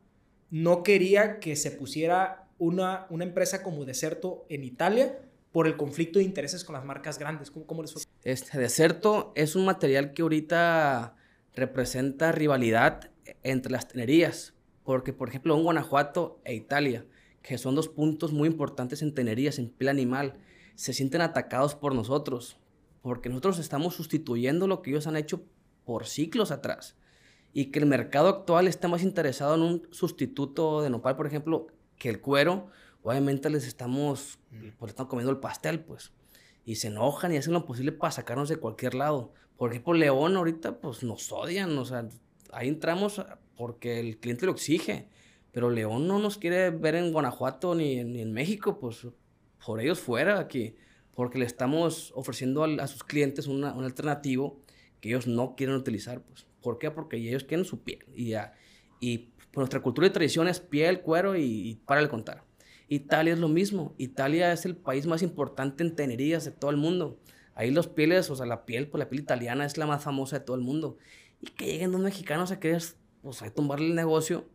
no quería que se pusiera una, una empresa como Deserto en Italia por el conflicto de intereses con las marcas grandes. ¿Cómo, cómo les fue? Este deserto es un material que ahorita representa rivalidad entre las tenerías, porque por ejemplo en Guanajuato e Italia, que son dos puntos muy importantes en tenerías, en piel animal, se sienten atacados por nosotros, porque nosotros estamos sustituyendo lo que ellos han hecho por ciclos atrás. Y que el mercado actual está más interesado en un sustituto de nopal, por ejemplo, que el cuero, obviamente les estamos, pues, estamos comiendo el pastel, pues. Y se enojan y hacen lo posible para sacarnos de cualquier lado. Por ejemplo, León ahorita, pues nos odian, o sea, ahí entramos porque el cliente lo exige. Pero León no nos quiere ver en Guanajuato ni, en México, pues por ellos fuera aquí. Porque le estamos ofreciendo a, sus clientes una, un alternativo que ellos no quieren utilizar, pues. ¿Por qué? Porque ellos quieren su piel. Y, ya, y pues, nuestra cultura y tradición es piel, cuero y, y para el contar. Italia es lo mismo. Italia es el país más importante en tenerías de todo el mundo. Ahí los pieles, o sea, la piel, pues la piel italiana es la más famosa de todo el mundo. Y que lleguen dos mexicanos a querer, pues, a tumbarle el negocio,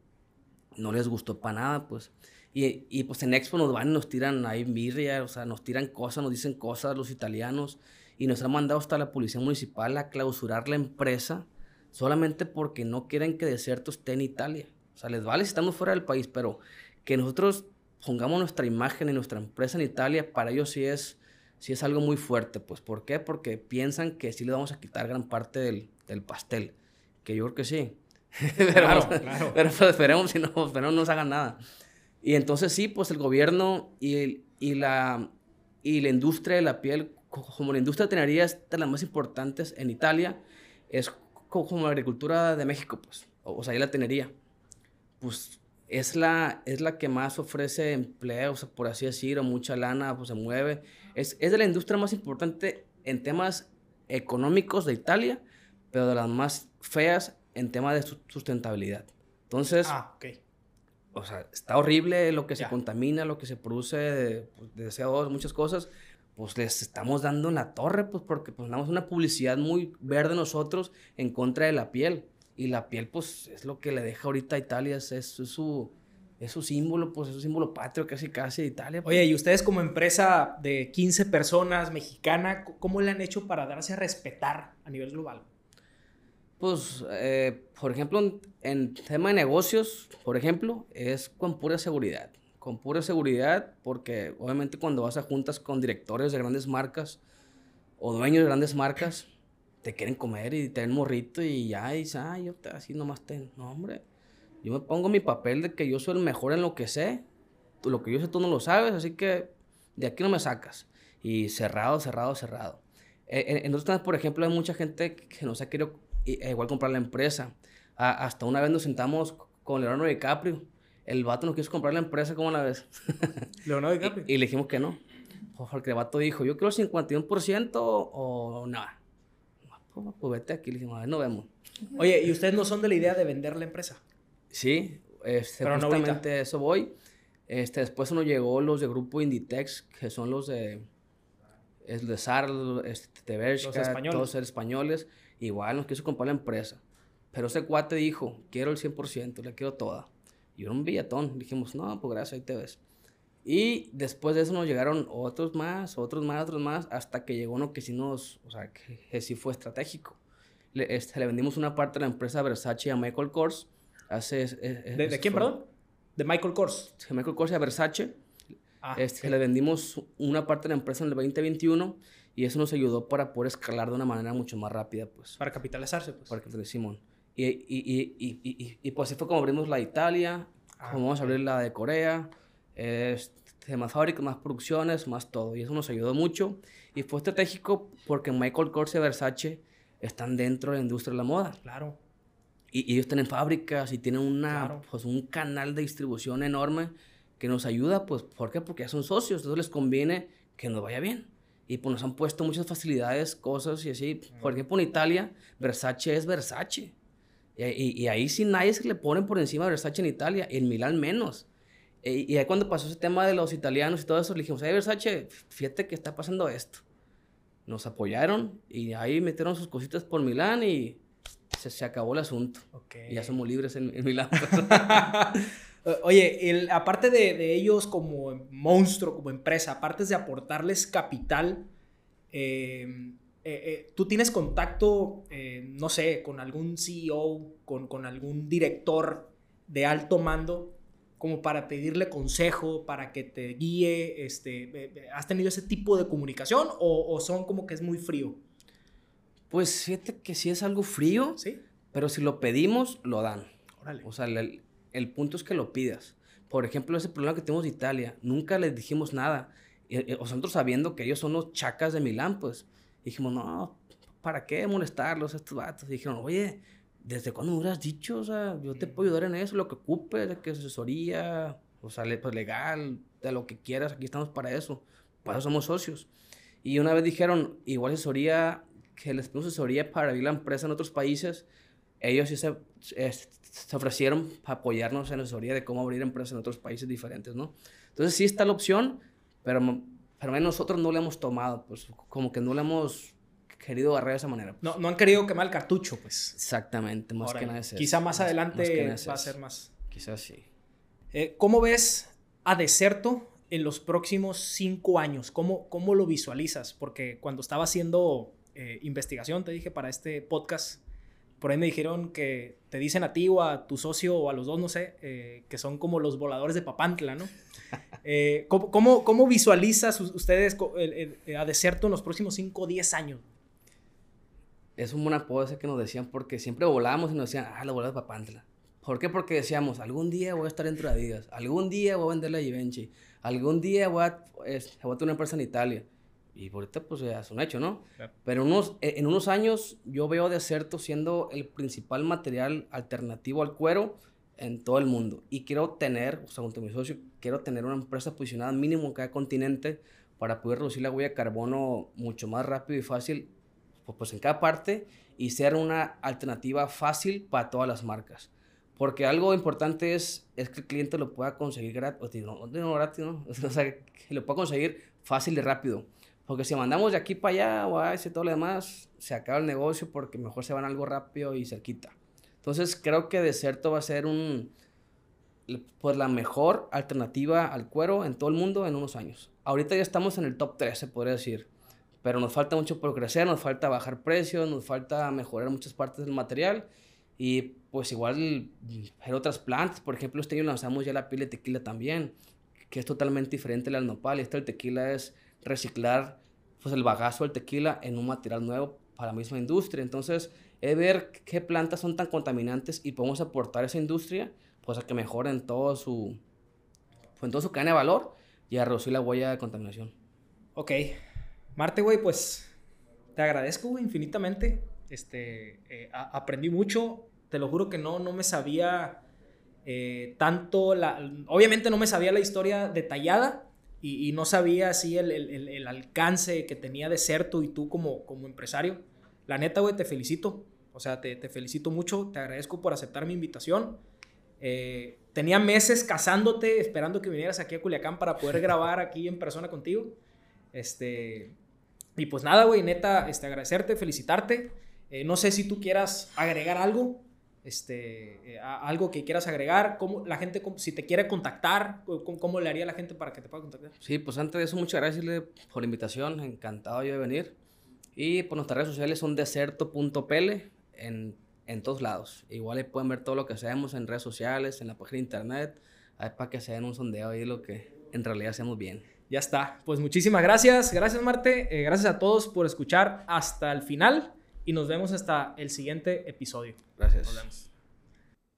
no les gustó para nada, pues. Y, y, pues en Expo nos van y nos tiran ahí birria, o sea, nos tiran cosas, nos dicen cosas los italianos. Y nos han mandado hasta la policía municipal a clausurar la empresa solamente porque no quieren que Desierto esté en Italia. O sea, les vale si estamos fuera del país, pero que nosotros pongamos nuestra imagen y nuestra empresa en Italia, para ellos sí es, sí es algo muy fuerte. Pues, ¿Por qué? Porque piensan que sí le vamos a quitar gran parte del, del pastel. Que yo creo que sí. pero, claro, claro. pero pues, esperemos si no, esperemos no nos hagan nada. Y entonces sí, pues el gobierno y, y, la, y la industria de la piel, como la industria de tenería es de las más importantes en Italia, es como la agricultura de México, pues, o, sea, ahí la tenería. Pues es la, es la que más ofrece empleo, por así decirlo, mucha lana, pues se mueve. Es, es de la industria más importante en temas económicos de Italia, pero de las más feas en temas de sustentabilidad. Entonces, ah, o sea, está horrible lo que se contamina, lo que se produce de, pues, de CO2, muchas cosas. Pues les estamos dando en la torre, pues porque pues damos una publicidad muy verde nosotros en contra de la piel. Y la piel, pues, es lo que le deja ahorita a Italia, es, es, su, es su símbolo, pues, es su símbolo patrio casi casi de Italia. Oye, y ustedes como empresa de 15 personas mexicana, ¿cómo le han hecho para darse a respetar a nivel global? Pues, eh, por ejemplo, en, tema de negocios, por ejemplo, es con pura seguridad. Con pura seguridad, porque obviamente cuando vas a juntas con directores de grandes marcas o dueños de grandes marcas, te quieren comer y te den morrito y ya, y ah, yo te, así nomás te. No, hombre. Yo me pongo mi papel de que yo soy el mejor en lo que sé. Lo que yo sé tú no lo sabes, así que de aquí no me sacas. Y cerrado, cerrado, cerrado. Eh, entonces, por ejemplo, hay mucha gente que nos ha querido e igual comprar la empresa. hasta una vez nos sentamos con Leonardo DiCaprio. El vato nos quiso comprar la empresa, ¿cómo la ves? Leonardo DiCaprio. y, le dijimos que no. Porque el vato dijo, yo quiero 51% o nada. Pues, pues, vete aquí, le dijimos, a ver, no vemos. Oye, ¿y ustedes no son de la idea de vender la empresa? Sí, este, Pero justamente eso voy. Este, después nos llegó los de grupo Inditex, que son los de, es de SAR, este, de Bershka, todos ser españoles. Igual nos quiso comprar la empresa. Pero ese cuate dijo, quiero el 100%, le quiero toda. Y era un billetón. Dijimos, no, pues gracias, ahí te ves. Y después de eso nos llegaron otros más, otros más, otros más, hasta que llegó uno que sí nos, o sea, que, sí fue estratégico. Le, este, le vendimos una parte de la empresa Versace a Michael Kors. Hace, ¿De, quién, perdón? De Michael Kors. De Michael Kors y a Versace. Ah, este, Le vendimos una parte de la empresa en el 2021 y eso nos ayudó para poder escalar de una manera mucho más rápida, pues. Para capitalizarse, pues. Para capitalizar, Simón. Y, y, y, y, y, pues así fue como abrimos la de Italia, ah, como vamos a abrir la de Corea, este, más fábricas, más producciones, más todo. Y eso nos ayudó mucho. Y fue estratégico porque Michael Kors y Versace están dentro de la industria de la moda. Claro. Y, ellos tienen fábricas y tienen una, pues, un canal de distribución enorme que nos ayuda, pues, ¿por qué? Porque ya son socios, entonces les conviene que nos vaya bien. Y pues nos han puesto muchas facilidades, cosas y así. Por ejemplo, en Italia, Versace es Versace. Y, y, ahí sí nadie se le pone por encima de Versace en Italia, en Milán menos. Eh, y ahí cuando pasó ese tema de los italianos y todo eso, le dijimos, hey Versace, fíjate que está pasando esto. Nos apoyaron y ahí metieron sus cositas por Milán y se, se acabó el asunto. Y ya somos libres en, Milán. Oye, el, aparte de, de, ellos como monstruo, como empresa, aparte de aportarles capital, eh, eh, tú tienes contacto, no sé, con algún CEO, con, con algún director de alto mando como para pedirle consejo, para que te guíe? Este, ¿Has tenido ese tipo de comunicación o, son como que es muy frío? Pues fíjate que sí es algo frío, ¿Sí? pero si lo pedimos, lo dan. O sea, el, punto es que lo pidas. Por ejemplo, ese problema que tenemos de Italia, nunca les dijimos nada. Y, nosotros sabiendo que ellos son los chacas de Milán, pues dijimos, no, ¿para qué molestarlos a estos vatos? Y dijeron, oye, ¿desde cuándo me hubieras dicho? O sea, yo te puedo ayudar en eso, lo que ocupes, de que asesoría, o sea, pues legal, de lo que quieras, aquí estamos para eso. Para eso somos socios. Y una vez dijeron, igual asesoría, que les pedimos asesoría para abrir la empresa en otros países, ellos sí se, se ofrecieron para apoyarnos en asesoría de cómo abrir empresas en otros países diferentes, ¿no? Entonces sí está la opción, pero, pero nosotros no la hemos tomado, pues como que no la hemos querido agarrar de esa manera. Pues. No, no han querido quemar el cartucho, pues. Exactamente, más que nada Quizá más, adelante va a ser más. Quizás sí. Eh, ¿Cómo ves a Deserto en los próximos cinco años? ¿Cómo, cómo lo visualizas? Porque cuando estaba haciendo eh, investigación, te dije, para este podcast, por ahí me dijeron que te dicen a ti o a tu socio o a los dos, no sé, eh, que son como los voladores de Papantla, ¿no? ¿cómo, cómo, visualizas ustedes a Deserto en los próximos 5 o 10 años? Es un buen apodo ese que nos decían porque siempre volábamos y nos decían, ah, la bola de Papantla. ¿Por qué? Porque decíamos, algún día voy a estar dentro de Adidas, algún día voy a vender la Givenchy, algún día voy a, voy a tener una empresa en Italia. Y ahorita pues ya es un hecho, ¿no? Pero unos, e, en unos años yo veo Deserto siendo el principal material alternativo al cuero en todo el mundo. Y quiero tener, o sea, junto a mi socio, quiero tener una empresa posicionada mínimo en cada continente para poder reducir la huella de carbono mucho más rápido y fácil pues, pues en cada parte y ser una alternativa fácil para todas las marcas. Porque algo importante es, que el cliente lo pueda conseguir gratis, no, no, gratis, ¿no? O sea, que lo pueda conseguir fácil y rápido. Porque si mandamos de aquí para allá o a ese todo lo demás, se acaba el negocio porque mejor se van algo rápido y cerquita. Entonces creo que Deserto va a ser un, pues la mejor alternativa al cuero en todo el mundo en unos años. Ahorita ya estamos en el top 3, se podría decir. Pero nos falta mucho por crecer, nos falta bajar precios, nos falta mejorar muchas partes del material. Y pues igual en otras plantas, por ejemplo, este año lanzamos ya la piel de tequila también, que es totalmente diferente al nopal. Este el tequila es reciclar pues, el bagazo del tequila en un material nuevo para la misma industria. Entonces, es ver qué plantas son tan contaminantes y podemos aportar a esa industria pues a que mejoren todo su, pues, en todo su cadena de valor y a reducir la huella de contaminación. Ok. Marte, güey, pues te agradezco, güey, infinitamente. Este, eh, aprendí mucho. Te lo juro que no, no me sabía eh, tanto la... Obviamente no me sabía la historia detallada, y, no sabía así el, el, el, alcance que tenía de ser tú y tú como, como empresario. La neta, güey, te felicito. O sea, te, te, felicito mucho, te agradezco por aceptar mi invitación. Eh, tenía meses casándote, esperando que vinieras aquí a Culiacán para poder grabar aquí en persona contigo. Este, y pues nada, güey, neta, este, agradecerte, felicitarte. Eh, no sé si tú quieras agregar algo este, eh, algo que quieras agregar, cómo la gente, si te quiere contactar, cómo, le haría la gente para que te pueda contactar. Sí, pues antes de eso, muchas gracias por la invitación, encantado yo de venir. Y pues nuestras redes sociales son deserto.pl en, en todos lados. Igual pueden ver todo lo que hacemos en redes sociales, en la página de internet, ahí para que se den un sondeo ahí lo que en realidad hacemos bien. Ya está. Pues muchísimas gracias. Gracias, Marte. Eh, gracias a todos por escuchar hasta el final y nos vemos hasta el siguiente episodio. Gracias.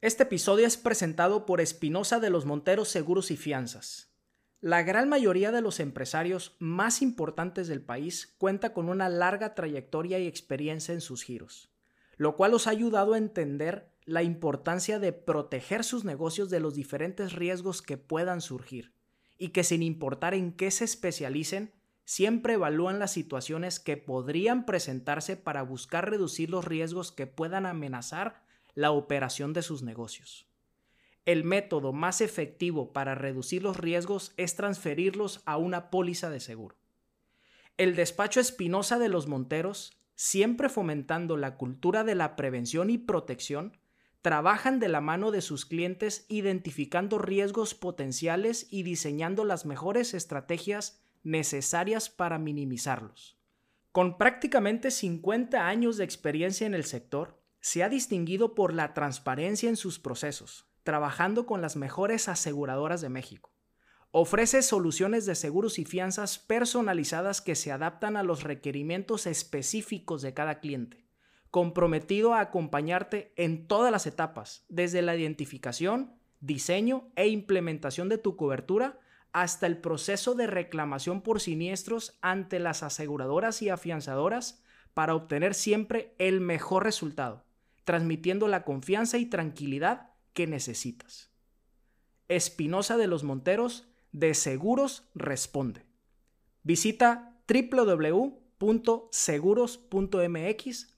Este episodio es presentado por Espinosa de los Monteros Seguros y Fianzas. La gran mayoría de los empresarios más importantes del país cuenta con una larga trayectoria y experiencia en sus giros, lo cual los ha ayudado a entender la importancia de proteger sus negocios de los diferentes riesgos que puedan surgir y que sin importar en qué se especialicen, siempre evalúan las situaciones que podrían presentarse para buscar reducir los riesgos que puedan amenazar la operación de sus negocios. El método más efectivo para reducir los riesgos es transferirlos a una póliza de seguro. El despacho Espinosa de los Monteros, siempre fomentando la cultura de la prevención y protección, trabajan de la mano de sus clientes identificando riesgos potenciales y diseñando las mejores estrategias necesarias para minimizarlos. Con prácticamente 50 años de experiencia en el sector, se ha distinguido por la transparencia en sus procesos, trabajando con las mejores aseguradoras de México. Ofrece soluciones de seguros y fianzas personalizadas que se adaptan a los requerimientos específicos de cada cliente, comprometido a acompañarte en todas las etapas, desde la identificación, diseño e implementación de tu cobertura hasta el proceso de reclamación por siniestros ante las aseguradoras y afianzadoras para obtener siempre el mejor resultado, transmitiendo la confianza y tranquilidad que necesitas. Espinosa de los Monteros de Seguros responde. Visita www.seguros.mx